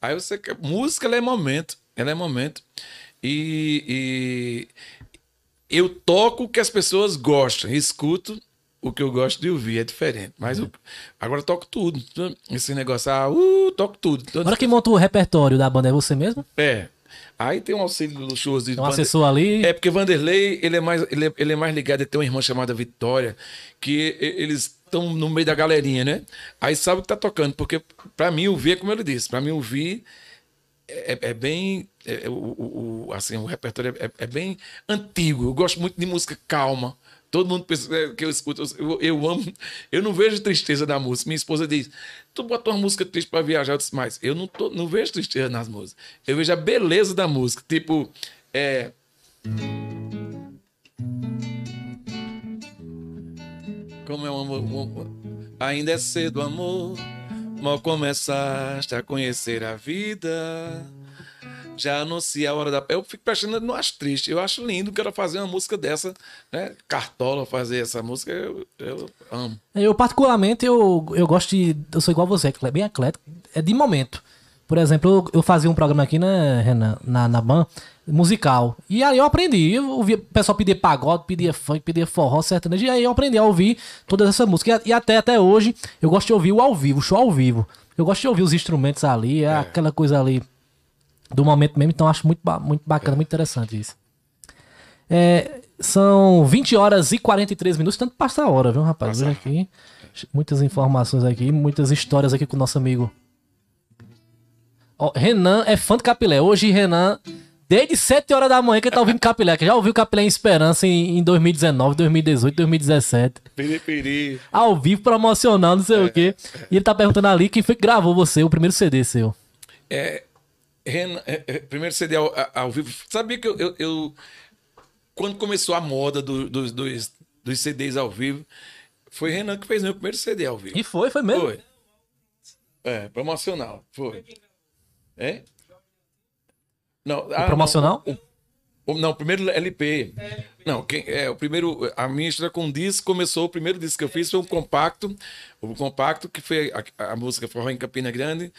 [SPEAKER 2] Aí você. Música, ela é momento. Ela é momento. E, e eu toco o que as pessoas gostam, escuto o que eu gosto de ouvir, é diferente. Mas eu, agora eu toco tudo. Esse negócio, ah, uh, toco tudo.
[SPEAKER 1] Agora quem monta o repertório da banda é você mesmo?
[SPEAKER 2] É. Aí tem um auxílio luxuoso de
[SPEAKER 1] Tem um
[SPEAKER 2] Vander-
[SPEAKER 1] assessor ali.
[SPEAKER 2] É porque Vanderlei, ele é mais, ele é, ele é mais ligado, ele tem uma irmã chamada Vitória, que eles estão no meio da galerinha, né? Aí sabe o que tá tocando, porque pra mim ouvir é como ele disse, pra mim ouvir é, é bem, é- é o, o- o- assim, o repertório é, é bem antigo. Eu gosto muito de música calma. Todo mundo pensa é, que eu escuto, eu, eu amo, eu não vejo tristeza na música. Minha esposa diz: Tu bota uma música triste pra viajar, eu disse, mas eu não, tô, não vejo tristeza nas músicas. Eu vejo a beleza da música. Tipo, é. Como é um amor- Ainda é cedo, amor. Mal começaste a conhecer a vida. Já anuncia a hora da. Eu fico prestando, não acho triste. Eu acho lindo que ela fazer uma música dessa, né? Cartola fazer essa música, eu, eu amo.
[SPEAKER 1] Eu, particularmente, eu, eu gosto de. Eu sou igual a você, é bem eclético. É de momento. Por exemplo, eu, eu fazia um programa aqui, né, Renan, na, na BAN, musical. E aí eu aprendi. Eu ouvia o pessoal pedir pagode, pedia funk, pedia forró, sertanejo. E aí eu aprendi a ouvir todas essas músicas. E, e até, até hoje eu gosto de ouvir o ao vivo, o show ao vivo. Eu gosto de ouvir os instrumentos ali, é. aquela coisa ali do momento mesmo. Então acho muito, muito bacana, muito interessante isso. É, são 20 horas e 43 minutos, tanto passa a hora, viu, rapaz? Aqui. Muitas informações aqui, muitas histórias aqui com o nosso amigo. Ó, Renan é fã de Capilé. Hoje, Renan, desde 7 horas da manhã que ele tá ouvindo Capilé, que já ouviu Capilé em Esperança em, em 2019, 2018, 2017.
[SPEAKER 2] Piri, piri.
[SPEAKER 1] Ao vivo, promocional, não sei é, o quê. E ele tá perguntando ali quem foi que gravou você, o primeiro CD seu.
[SPEAKER 2] É. Renan, é, é, primeiro CD ao, ao, vivo. Sabia que eu, eu, eu quando começou a moda do, do, dos, dos CDs ao vivo, foi Renan que fez meu primeiro CD ao vivo.
[SPEAKER 1] E foi, foi mesmo? Foi.
[SPEAKER 2] É, promocional. Foi. É?
[SPEAKER 1] Não, ah, promocional?
[SPEAKER 2] Não, o, não, o primeiro LP. Não, quem, é, o primeiro. A minha história com disco começou. O primeiro disco que eu fiz foi um compacto. O compacto, que foi a, a música Forró em Campina Grande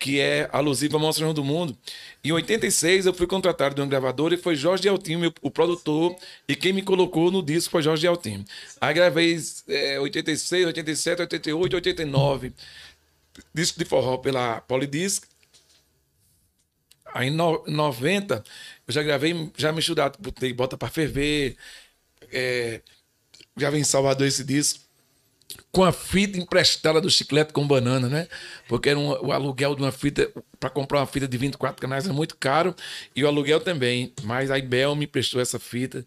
[SPEAKER 2] que é alusiva ao Mostra do Mundo. Em 86 eu fui contratado de um gravador e foi Jorge Altinho, o produtor, e quem me colocou no disco foi Jorge Altinho. Aí gravei é, 86, 87, 88, 89, disco de forró pela Polydisc. Aí em no, 90 eu já gravei, já me estudado, botei Bota para Ferver, é, gravei em Salvador esse disco com a fita emprestada do chiclete com banana, né? Porque era um, o aluguel de uma fita, para comprar uma fita de 24 canais é muito caro, e o aluguel também. Mas a Ibel me prestou essa fita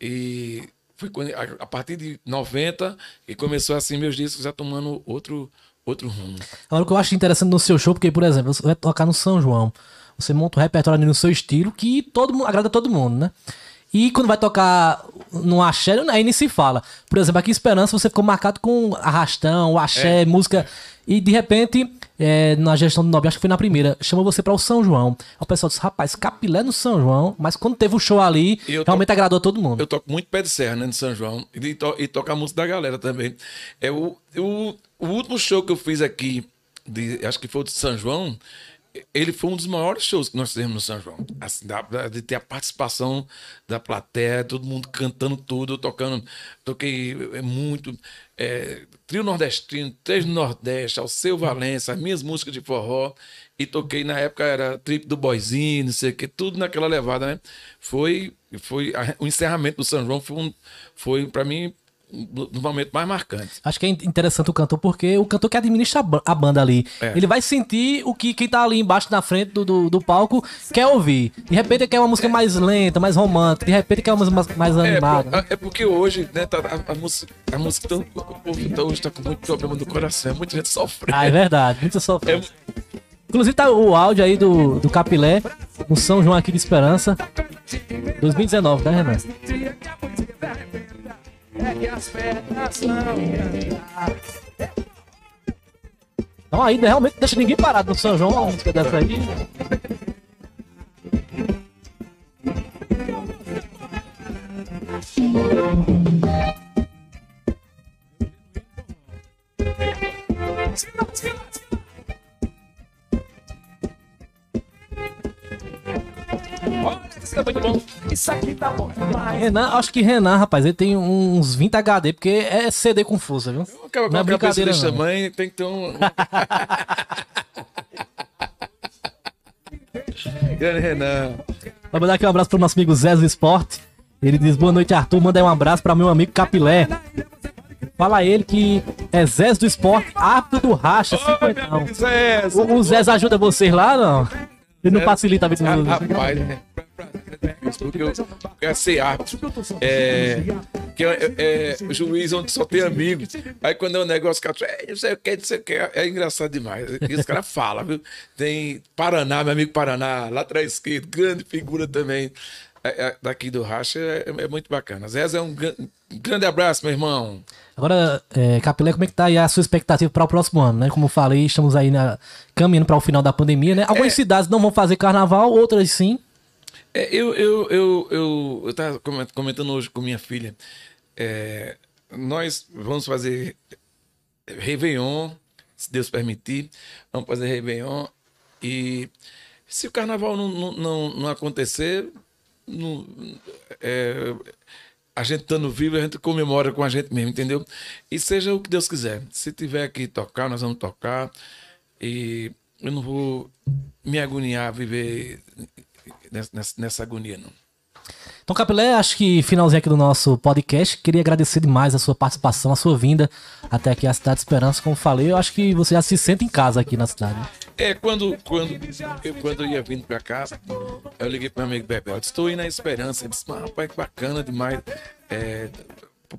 [SPEAKER 2] e foi a, a partir de 90 e começou assim meus discos já tomando outro, outro rumo.
[SPEAKER 1] Agora o que eu acho interessante no seu show, porque, por exemplo, você vai tocar no São João, você monta um repertório no seu estilo que todo mundo agrada todo mundo, né? E quando vai tocar no axé, aí nem se fala. Por exemplo, aqui em Esperança você ficou marcado com arrastão, axé, é. música. E de repente, é, na gestão do Nobre, acho que foi na primeira, chamou você para o São João. Aí o pessoal disse, rapaz, capilé no São João, mas quando teve o show ali, realmente agradou todo mundo.
[SPEAKER 2] Eu toco muito pé de serra, né, no São João, e, to, e toco a música da galera também. É, o, o, o último show que eu fiz aqui, de, acho que foi o de São João, ele foi um dos maiores shows que nós fizemos no São João. Assim, de ter a participação da plateia, todo mundo cantando tudo, tocando. Toquei é, muito. É, trio nordestino, Três do Nordeste, Alceu Valença, as minhas músicas de forró. E toquei na época, era trip do Boizinho, não sei o que, tudo naquela levada, né? Foi, foi a, o encerramento do São João foi, um, foi para mim no momento mais marcante.
[SPEAKER 1] Acho que é interessante o cantor, porque o cantor que administra a banda ali, é. ele vai sentir o que quem tá ali embaixo na frente do, do, do, palco quer ouvir. De repente quer uma música é. mais lenta, mais romântica, de repente quer uma música mais é, animada.
[SPEAKER 2] É, é porque hoje, né, tá, a, a, música, a música tão, o povo tá, hoje tá com muito problema do coração, muita gente sofre.
[SPEAKER 1] Ah, é verdade, muita sofrendo. É... Inclusive tá o áudio aí do, do Capilé, no São João aqui de Esperança, 2019, tá, Renan? É que as pernas não Então aí realmente deixa ninguém parado no São João, uma música dessa aí. Isso é muito bom. Isso aqui tá bom Renan, acho que Renan, rapaz, ele tem uns 20 HD, porque é CD com força, viu?
[SPEAKER 2] Acaba não é brincadeira desse tamanho, tem que ter um... Grande Renan.
[SPEAKER 1] Vou mandar aqui um abraço pro nosso amigo Zé do Esporte. Ele diz, boa noite, Arthur. Manda aí um abraço para meu amigo Capilé. Fala ele que é Zé do Esporte, apto do racha, oh, O, o Zé ajuda vocês lá, não? Ele não facilita a vida dos
[SPEAKER 2] outros. Rapaz, né? Porque eu quero ser árbitro. É, que é, é, é juiz onde só tem amigo. Aí quando é um negócio que é, não sei o que, não sei o que, é engraçado demais. E os caras falam, viu? Tem Paraná, meu amigo Paraná, lá atrás esquerdo, grande figura também. É, é, daqui do Racha é, é, muito bacana. Zé é um, um grande abraço, meu irmão.
[SPEAKER 1] Agora, é, Capilé, como é que tá aí a sua expectativa para o próximo ano, né? Como eu falei, estamos aí na, caminhando para o final da pandemia, né? Algumas é, cidades não vão fazer carnaval, outras sim.
[SPEAKER 2] É, eu, eu, eu, eu, eu tava comentando hoje com minha filha. É, nós vamos fazer Réveillon, se Deus permitir. Vamos fazer Réveillon E se o carnaval não, não, não, não acontecer, não, é, a gente estando vivo, a gente comemora com a gente mesmo, entendeu? E seja o que Deus quiser. Se tiver que tocar, nós vamos tocar. E eu não vou me agoniar, viver nessa, nessa agonia, não.
[SPEAKER 1] Então, Capilé, acho que finalzinho aqui do nosso podcast. Queria agradecer demais a sua participação, a sua vinda até aqui à Cidade de Esperança. Como falei, eu acho que você já se sente em casa aqui na cidade.
[SPEAKER 2] É, quando, quando, eu, quando eu ia vindo pra casa, eu liguei pro meu amigo Bebel. Estou indo na Esperança. Ele disse, rapaz, que bacana demais. É,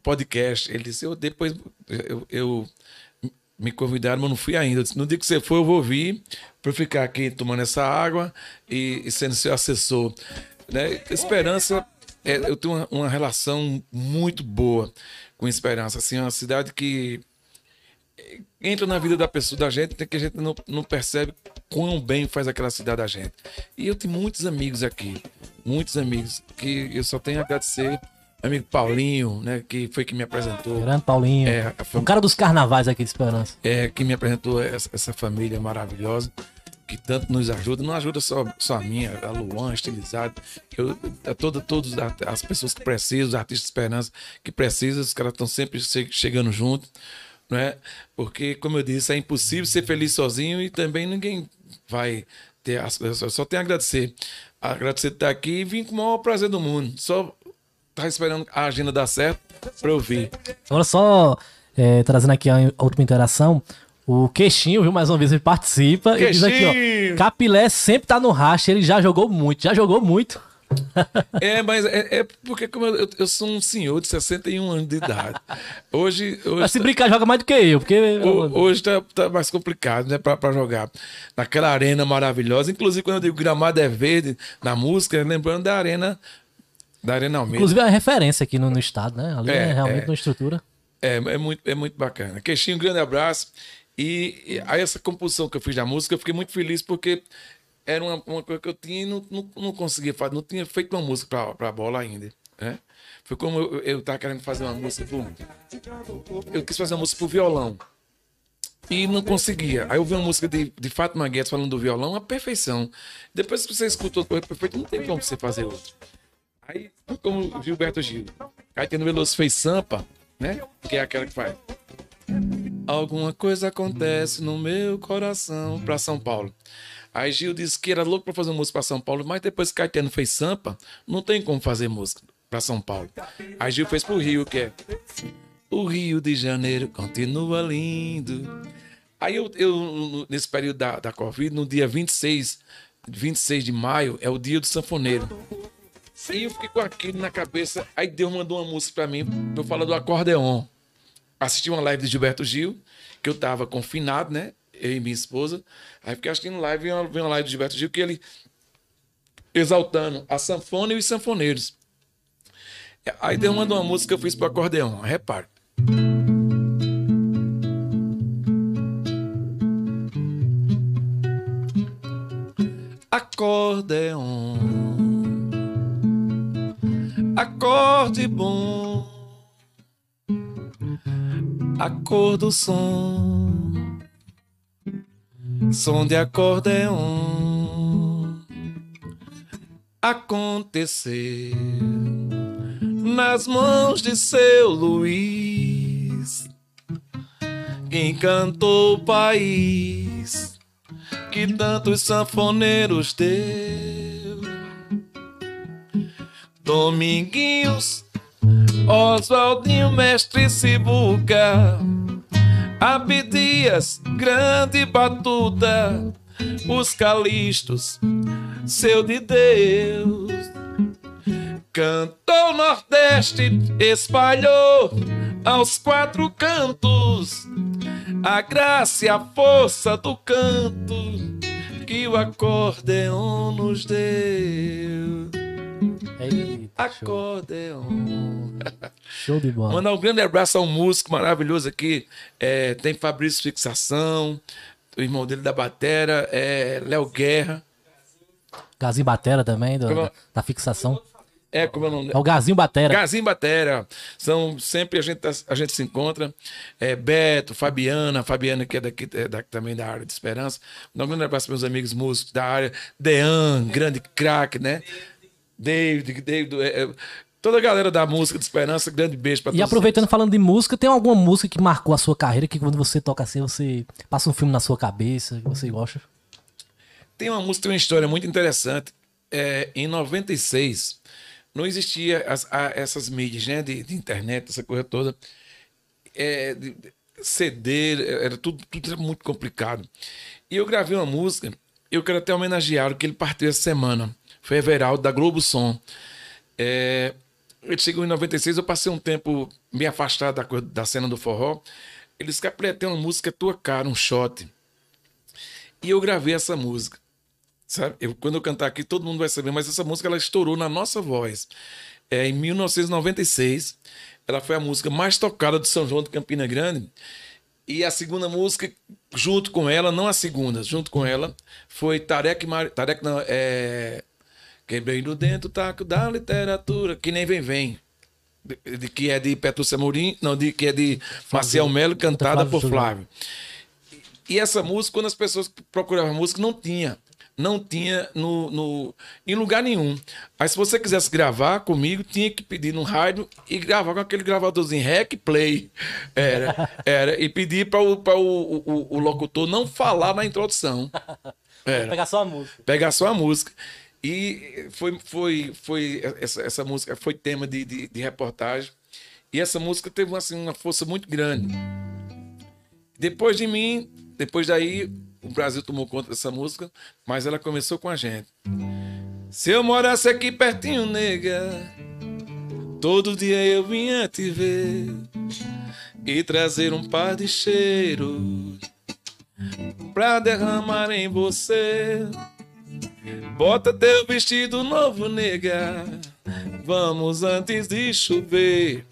[SPEAKER 2] podcast. Ele disse, eu depois eu, eu me convidaram, mas não fui ainda. Disse, no dia que você for, eu vou vir para ficar aqui tomando essa água e, e sendo seu assessor. Né? Esperança é, eu tenho uma, uma, relação muito boa com Esperança. Assim, é uma cidade que entra na vida da pessoa, da gente, que a gente não, não percebe quão bem faz aquela cidade da gente. E eu tenho muitos amigos aqui, muitos amigos, que eu só tenho a agradecer. Amigo Paulinho, né, que foi que me apresentou.
[SPEAKER 1] Grande Paulinho. É, fam... O cara dos carnavais aqui de Esperança.
[SPEAKER 2] É, que me apresentou essa, essa família maravilhosa que tanto nos ajuda, não ajuda só, só a minha, a Luan, estilizado, eu, a toda, todas as pessoas que precisam, os artistas de esperança que precisam, os caras estão sempre chegando junto, né? Porque, como eu disse, é impossível ser feliz sozinho e também ninguém vai ter. Eu só tenho a agradecer. Agradecer de estar aqui e vim com o maior prazer do mundo. Só tá esperando a agenda dar certo para eu vir.
[SPEAKER 1] Agora, só é, trazendo aqui a última interação. O Queixinho, viu, mais uma vez, ele participa. Queixinho. Ele diz aqui, ó. Capilé sempre tá no racha, ele já jogou muito, já jogou muito.
[SPEAKER 2] é, mas é, é porque como eu, eu, sou um senhor de 61 anos de idade. Hoje. hoje
[SPEAKER 1] mas se brincar, joga mais do que eu. Porque...
[SPEAKER 2] hoje tá, tá mais complicado, né? Pra, pra, jogar naquela arena maravilhosa. Inclusive, quando eu digo gramado é verde na música, lembrando da arena. Da Arena Almeida.
[SPEAKER 1] Inclusive, é uma referência aqui no, no estado, né? Ali é, é realmente é, uma estrutura.
[SPEAKER 2] É, é muito, é muito bacana. Queixinho, um grande abraço. E, aí essa composição que eu fiz da música, eu fiquei muito feliz porque era uma, uma coisa que eu tinha e não, não, não conseguia fazer, não tinha feito uma música para a bola ainda. Né? Foi como eu, eu tava querendo fazer uma música pro, Eu quis fazer uma música pro violão. E não conseguia. Aí eu vi uma música de, de Fátima Guedes falando do violão, a perfeição. Depois que você escutou coisa perfeita, não tem como você fazer outra. Aí, como Gilberto Gil. Caetano Veloso fez Sampa, né? Que é aquela que faz. Alguma coisa acontece no meu coração para São Paulo. Aí Gil disse que era louco para fazer música para São Paulo, mas depois que Caetano fez Sampa, não tem como fazer música para São Paulo. Aí Gil fez pro Rio, que é O Rio de Janeiro continua lindo. Aí eu, eu nesse período da, da Covid, no dia 26, 26 de maio, é o dia do sanfoneiro. E eu fiquei com aquilo na cabeça. Aí Deus mandou uma música para mim, pra eu do acordeon assisti uma live de Gilberto Gil, que eu tava confinado, né? Eu e minha esposa. Aí fiquei assistindo live, vi uma, vi uma live de Gilberto Gil que ele exaltando a sanfona e os sanfoneiros. Aí deu uma, uma música que eu fiz pro acordeão, repare. Acordeon, acorde bom a cor do som, som de acordeon. Aconteceu nas mãos de seu Luiz, encantou o país que tantos sanfoneiros deu. Dominguinhos Oswaldinho, mestre Sibuca, Abdias, grande batuta, os calistos, seu de Deus. Cantou Nordeste, espalhou aos quatro cantos a graça e a força do canto que o acordeon nos deu.
[SPEAKER 1] É
[SPEAKER 2] Acordeon.
[SPEAKER 1] Show de bola.
[SPEAKER 2] Mandar um grande abraço a um músico maravilhoso aqui. É, tem Fabrício Fixação, o irmão dele da Batera, é Léo Guerra.
[SPEAKER 1] Gazinho Batera também, do, da, da, fixação.
[SPEAKER 2] É, como é o nome?
[SPEAKER 1] É o Gazinho Batera.
[SPEAKER 2] Gazinho Batera. São sempre a gente, tá- a gente se encontra. É, Beto, Fabiana, Fabiana que é daqui é daqui também da área de Esperança. Um grande abraço para meus amigos músicos da área. Dean, grande craque, né? David, David, é, é, toda a galera da música de Esperança, grande beijo para
[SPEAKER 1] E
[SPEAKER 2] todos.
[SPEAKER 1] aproveitando falando de música, tem alguma música que marcou a sua carreira que quando você toca assim, você passa um filme na sua cabeça, que você gosta?
[SPEAKER 2] Tem uma música, tem uma história muito interessante. É, em 96, não existia as- a- essas mídias, né? De, de internet, essa coisa toda. É, de- CD, era tudo, tudo era muito complicado. E eu gravei uma música, eu quero até homenagear o que ele partiu essa semana. Everaldo, da Globo Som. É, ele chegou em 96, eu passei um tempo me afastado da, da cena do forró. Ele disse que tem uma música Tua Cara, um shot. E eu gravei essa música. Sabe? Eu, quando eu cantar aqui, todo mundo vai saber, mas essa música ela estourou na nossa voz. É, em 1996, ela foi a música mais tocada de São João de Campina Grande. E a segunda música, junto com ela, não a segunda, junto com ela, foi Tarek Mar... Tarek não, é... Quebrei no dentro o taco da literatura, que nem vem vem. De, de- que é de Petrúcia Mourim, não, de, que é de Marcial Melo, cantada
[SPEAKER 1] Flávio
[SPEAKER 2] por. Flávio. E essa música, quando as pessoas procuravam música, não tinha. Não tinha no, no, em lugar nenhum. Aí, se você quisesse gravar comigo, tinha que pedir no rádio e gravar com aquele gravadorzinho rec play. Era, era. E pedir para o, pra o, o, o locutor não falar na introdução. Era
[SPEAKER 1] Pegar só a música.
[SPEAKER 2] pegar só a música. E foi, foi, foi essa, essa música foi tema de, de, de reportagem. E essa música teve assim, uma força muito grande. Depois de mim, depois daí, o Brasil tomou conta dessa música, mas ela começou com a gente. Se eu morasse aqui pertinho, nega, todo dia eu vinha te ver e trazer um par de cheiros pra derramar em você. Bota teu vestido novo, nega. Vamos antes de chover.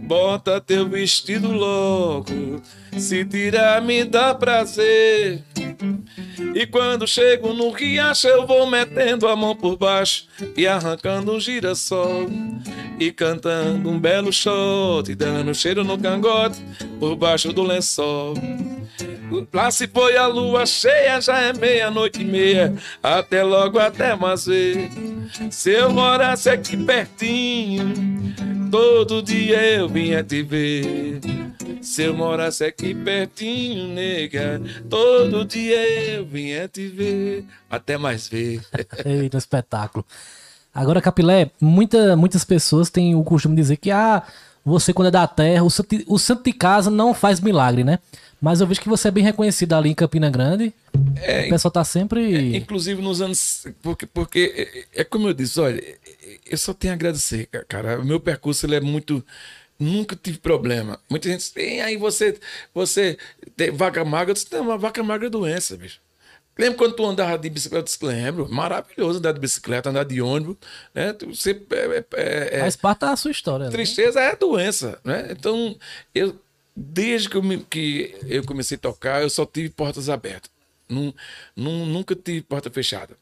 [SPEAKER 2] Bota teu vestido logo. Se tirar, me dá prazer. E quando chego no riacho, eu vou metendo a mão por baixo e arrancando um girassol. E cantando um belo shot, dando cheiro no cangote por baixo do lençol. Lá se foi a lua cheia, já é meia-noite e meia. Até logo, até mais ver. Se eu morasse aqui pertinho, todo dia eu vinha te ver. Se eu morasse aqui pertinho, nega, todo dia eu vinha te ver. Até mais ver.
[SPEAKER 1] Eita, espetáculo. Agora, Capilé, muita, muitas pessoas têm o costume de dizer que ah, você, quando é da terra, o santo, o santo de casa não faz milagre, né? Mas eu vejo que você é bem reconhecido ali em Campina Grande.
[SPEAKER 2] É,
[SPEAKER 1] o pessoal tá sempre.
[SPEAKER 2] Inclusive nos anos. Porque, porque é, é como eu disse, olha, eu só tenho a agradecer, cara. O meu percurso ele é muito. Nunca tive problema. Muita gente diz, "E aí você, você tem vaca magra. Eu disse, não, uma vaca magra é doença, bicho. Lembra quando tu andava de bicicleta? Eu disse, lembro. Maravilhoso andar de bicicleta, andar de ônibus. Né? Tu- Você, é, é- é-
[SPEAKER 1] Faz parte da sua história. né?
[SPEAKER 2] Tristeza é doença, né? Então, eu, desde que eu, me- que eu comecei a tocar, eu só tive portas abertas. Nun- nun- nunca tive porta fechada.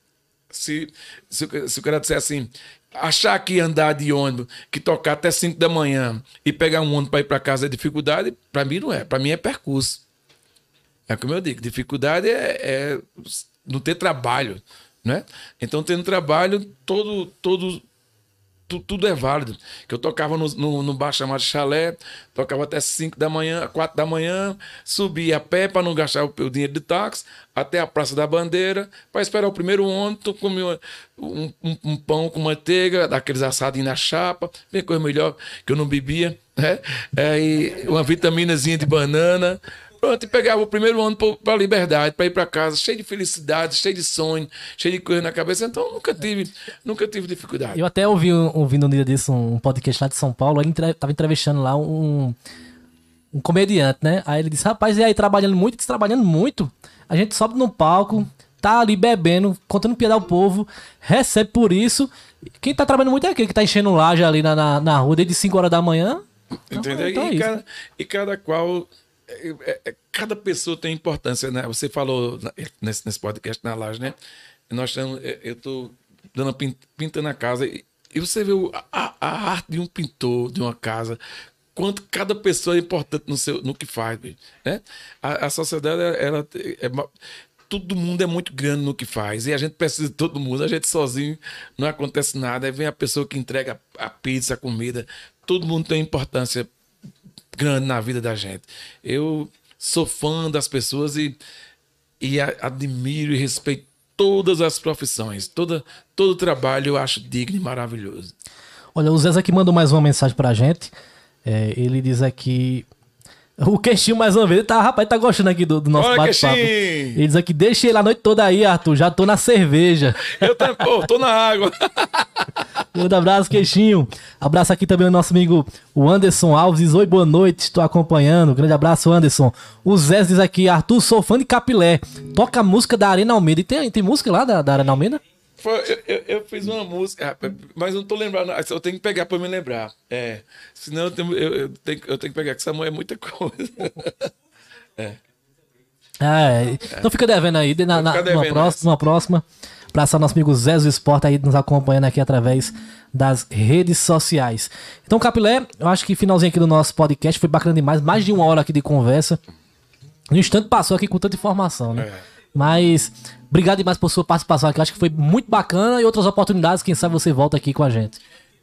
[SPEAKER 2] Se, se, se o cara disser assim, achar que andar de ônibus, que tocar até 5 da manhã e pegar um ônibus para ir para casa é dificuldade, para mim não é. Para mim é percurso. É como eu digo, dificuldade é, é não ter trabalho, né? Então, tendo trabalho, todo, todo, tu- tudo é válido. Que eu tocava no, no, no bar chamado Chalé, tocava até 5 da manhã, 4 da manhã, subia a pé para não gastar o, o dinheiro de táxi, até a Praça da Bandeira, para esperar o primeiro ônibus, comia um, um- um pão com manteiga, daqueles assadinhos na chapa, bem coisa melhor que eu não bebia, né? Aí uma vitaminazinha de banana. Pronto, e pegava o primeiro ano para liberdade, para ir para casa, cheio de felicidade, cheio de sonho, cheio de coisa na cabeça. Então nunca tive, nunca tive dificuldade.
[SPEAKER 1] Eu até ouvi, um- ouvi no dia disso um podcast lá de São Paulo, ele tava entrevistando lá um, um comediante, né? Aí ele disse, rapaz, e aí trabalhando muito? Disse, trabalhando muito. A gente sobe no palco, tá ali bebendo, contando piada ao povo, recebe por isso. Quem tá trabalhando muito é aquele que tá enchendo laje ali na, na, na rua desde 5 horas da manhã.
[SPEAKER 2] Entendeu?
[SPEAKER 1] então é
[SPEAKER 2] e, cada,
[SPEAKER 1] né?
[SPEAKER 2] e cada qual. É- é- é- cada pessoa tem importância, né? Você falou nesse, nesse podcast na laje, né? Nós estamos. é, Eu tô dando pin- pinta na casa e, você vê a, a arte de um pintor, de uma casa, quanto cada pessoa é importante no, seu, no que faz. Né? A, a sociedade, ela, é ma- todo mundo é muito grande no que faz. E a gente precisa de todo mundo. A gente sozinho não acontece nada. Aí vem a pessoa que entrega a pizza, a comida. Todo mundo tem importância grande na vida da gente. Eu sou fã das pessoas e, e admiro e respeito todas as profissões. Toda, todo trabalho eu acho digno e maravilhoso.
[SPEAKER 1] Olha, o Zé aqui mandou mais uma mensagem pra gente. É, ele diz aqui. O queixinho, mais uma vez, ele tá, rapaz, tá gostando aqui do, do nosso bate-papo. Ele diz aqui, deixa ele a noite toda aí, Arthur. Já tô na cerveja.
[SPEAKER 2] Eu também, pô, tô na água.
[SPEAKER 1] Grande abraço, queixinho. Abraço aqui também o nosso amigo o Anderson Alves. Diz, Oi, boa noite, estou acompanhando. Grande abraço, Anderson. O Zé diz aqui, Arthur, sou fã de Capilé. Toca a música da Arena Almeida. E tem, tem música lá da, da Arena Almeida?
[SPEAKER 2] Foi- eu, eu- fiz uma música, rapaz, mas não tô lembrando. Eu tenho que pegar pra me lembrar. É. Senão eu tenho, eu, eu tenho, eu tenho que pegar, que essa mulher é muita coisa.
[SPEAKER 1] É, então fica devendo aí, na, na,
[SPEAKER 2] ficar
[SPEAKER 1] numa
[SPEAKER 2] devendo
[SPEAKER 1] próxima, numa próxima. Abraçar nosso amigo Zé do Esporte aí nos acompanhando aqui através das redes sociais. Então, Capilé, eu acho que finalzinho aqui do nosso podcast foi bacana demais. Mais de uma hora aqui de conversa. No instante passou aqui com tanta informação, né?
[SPEAKER 2] É.
[SPEAKER 1] Mas obrigado demais por sua participação aqui. Acho que foi muito bacana e outras oportunidades, quem sabe você volta aqui com a gente.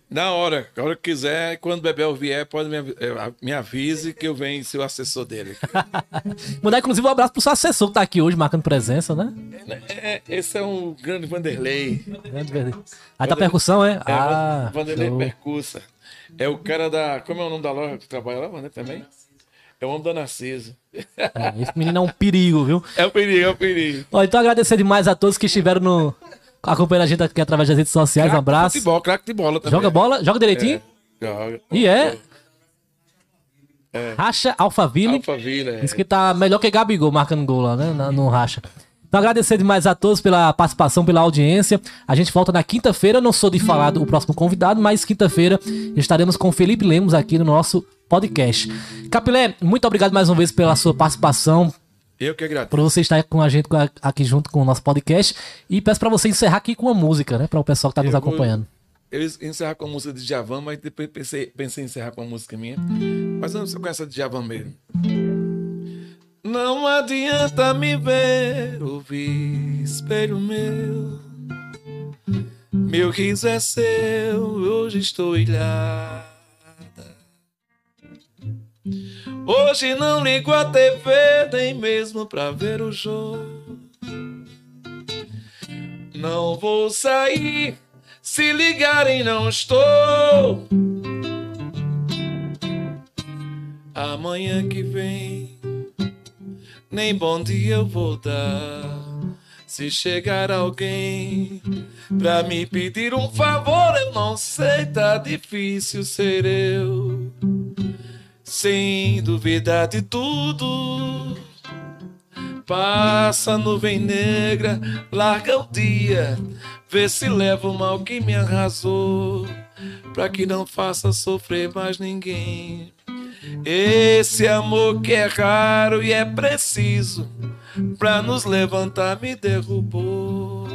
[SPEAKER 2] Na hora, a hora que quiser, quando o Bebel vier, pode me, eh, avise que eu venho ser o assessor dele.
[SPEAKER 1] Mandar inclusive um abraço pro seu assessor que tá aqui hoje marcando presença, né?
[SPEAKER 2] É, esse é um grande Vanderlei.
[SPEAKER 1] Grande verdade. Aí tá percussão, é?
[SPEAKER 2] É,
[SPEAKER 1] Ah,
[SPEAKER 2] Vanderlei
[SPEAKER 1] show.
[SPEAKER 2] Percussa. É o cara da. Como é o nome da loja que trabalha lá, Vanderlei, também? É o homem da Narciso.
[SPEAKER 1] É, esse menino é um perigo, viu?
[SPEAKER 2] É o perigo, é o perigo.
[SPEAKER 1] Ó, então agradecer demais a todos que estiveram no acompanhando a gente aqui através das redes sociais. Um
[SPEAKER 2] Craque de
[SPEAKER 1] abraço.
[SPEAKER 2] Futebol, craque de bola também.
[SPEAKER 1] Joga bola? Joga direitinho?
[SPEAKER 2] Joga.
[SPEAKER 1] E é? Racha Alphaville.
[SPEAKER 2] Alphaville, é.
[SPEAKER 1] Diz que tá melhor que Gabigol marcando gol lá, né? No Racha. Então agradecer demais a todos pela participação, pela audiência. A gente volta na quinta-feira. Não sou de falar do próximo convidado, mas quinta-feira estaremos com o Felipe Lemos aqui no nosso podcast. Capilé, muito obrigado mais uma vez pela sua participação,
[SPEAKER 2] Eu que agradeço.
[SPEAKER 1] por você estar com a gente aqui junto com o nosso podcast. E peço pra você encerrar aqui com uma música, né? Para o pessoal que tá nos
[SPEAKER 2] vou-
[SPEAKER 1] acompanhando.
[SPEAKER 2] Eu ia encerrar com a música de Djavan, mas depois pensei, pensei em encerrar com a música minha. Mas eu não sei com essa de Djavan mesmo. Não adianta me ver, ouvir espelho meu. Meu riso é seu, hoje estou ilhada. Hoje não ligo a TV, nem mesmo pra ver o jogo. Não vou sair, se ligarem não estou. Amanhã que vem, nem bom dia eu vou dar. Se chegar alguém pra me pedir um favor, eu não sei, tá difícil ser eu. Sem duvidar de tudo. Passa a nuvem negra, larga o dia, vê se leva o mal que me arrasou, pra que não faça sofrer mais ninguém. Esse amor que é raro e é preciso, pra nos levantar me derrubou.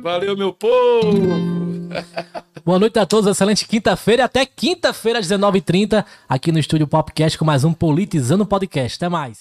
[SPEAKER 2] Valeu, meu povo!
[SPEAKER 1] Boa noite a todos, excelente quinta-feira. Até quinta-feira, às 19h30, aqui no Estúdio Popcast, com mais um Politizando Podcast. Até mais.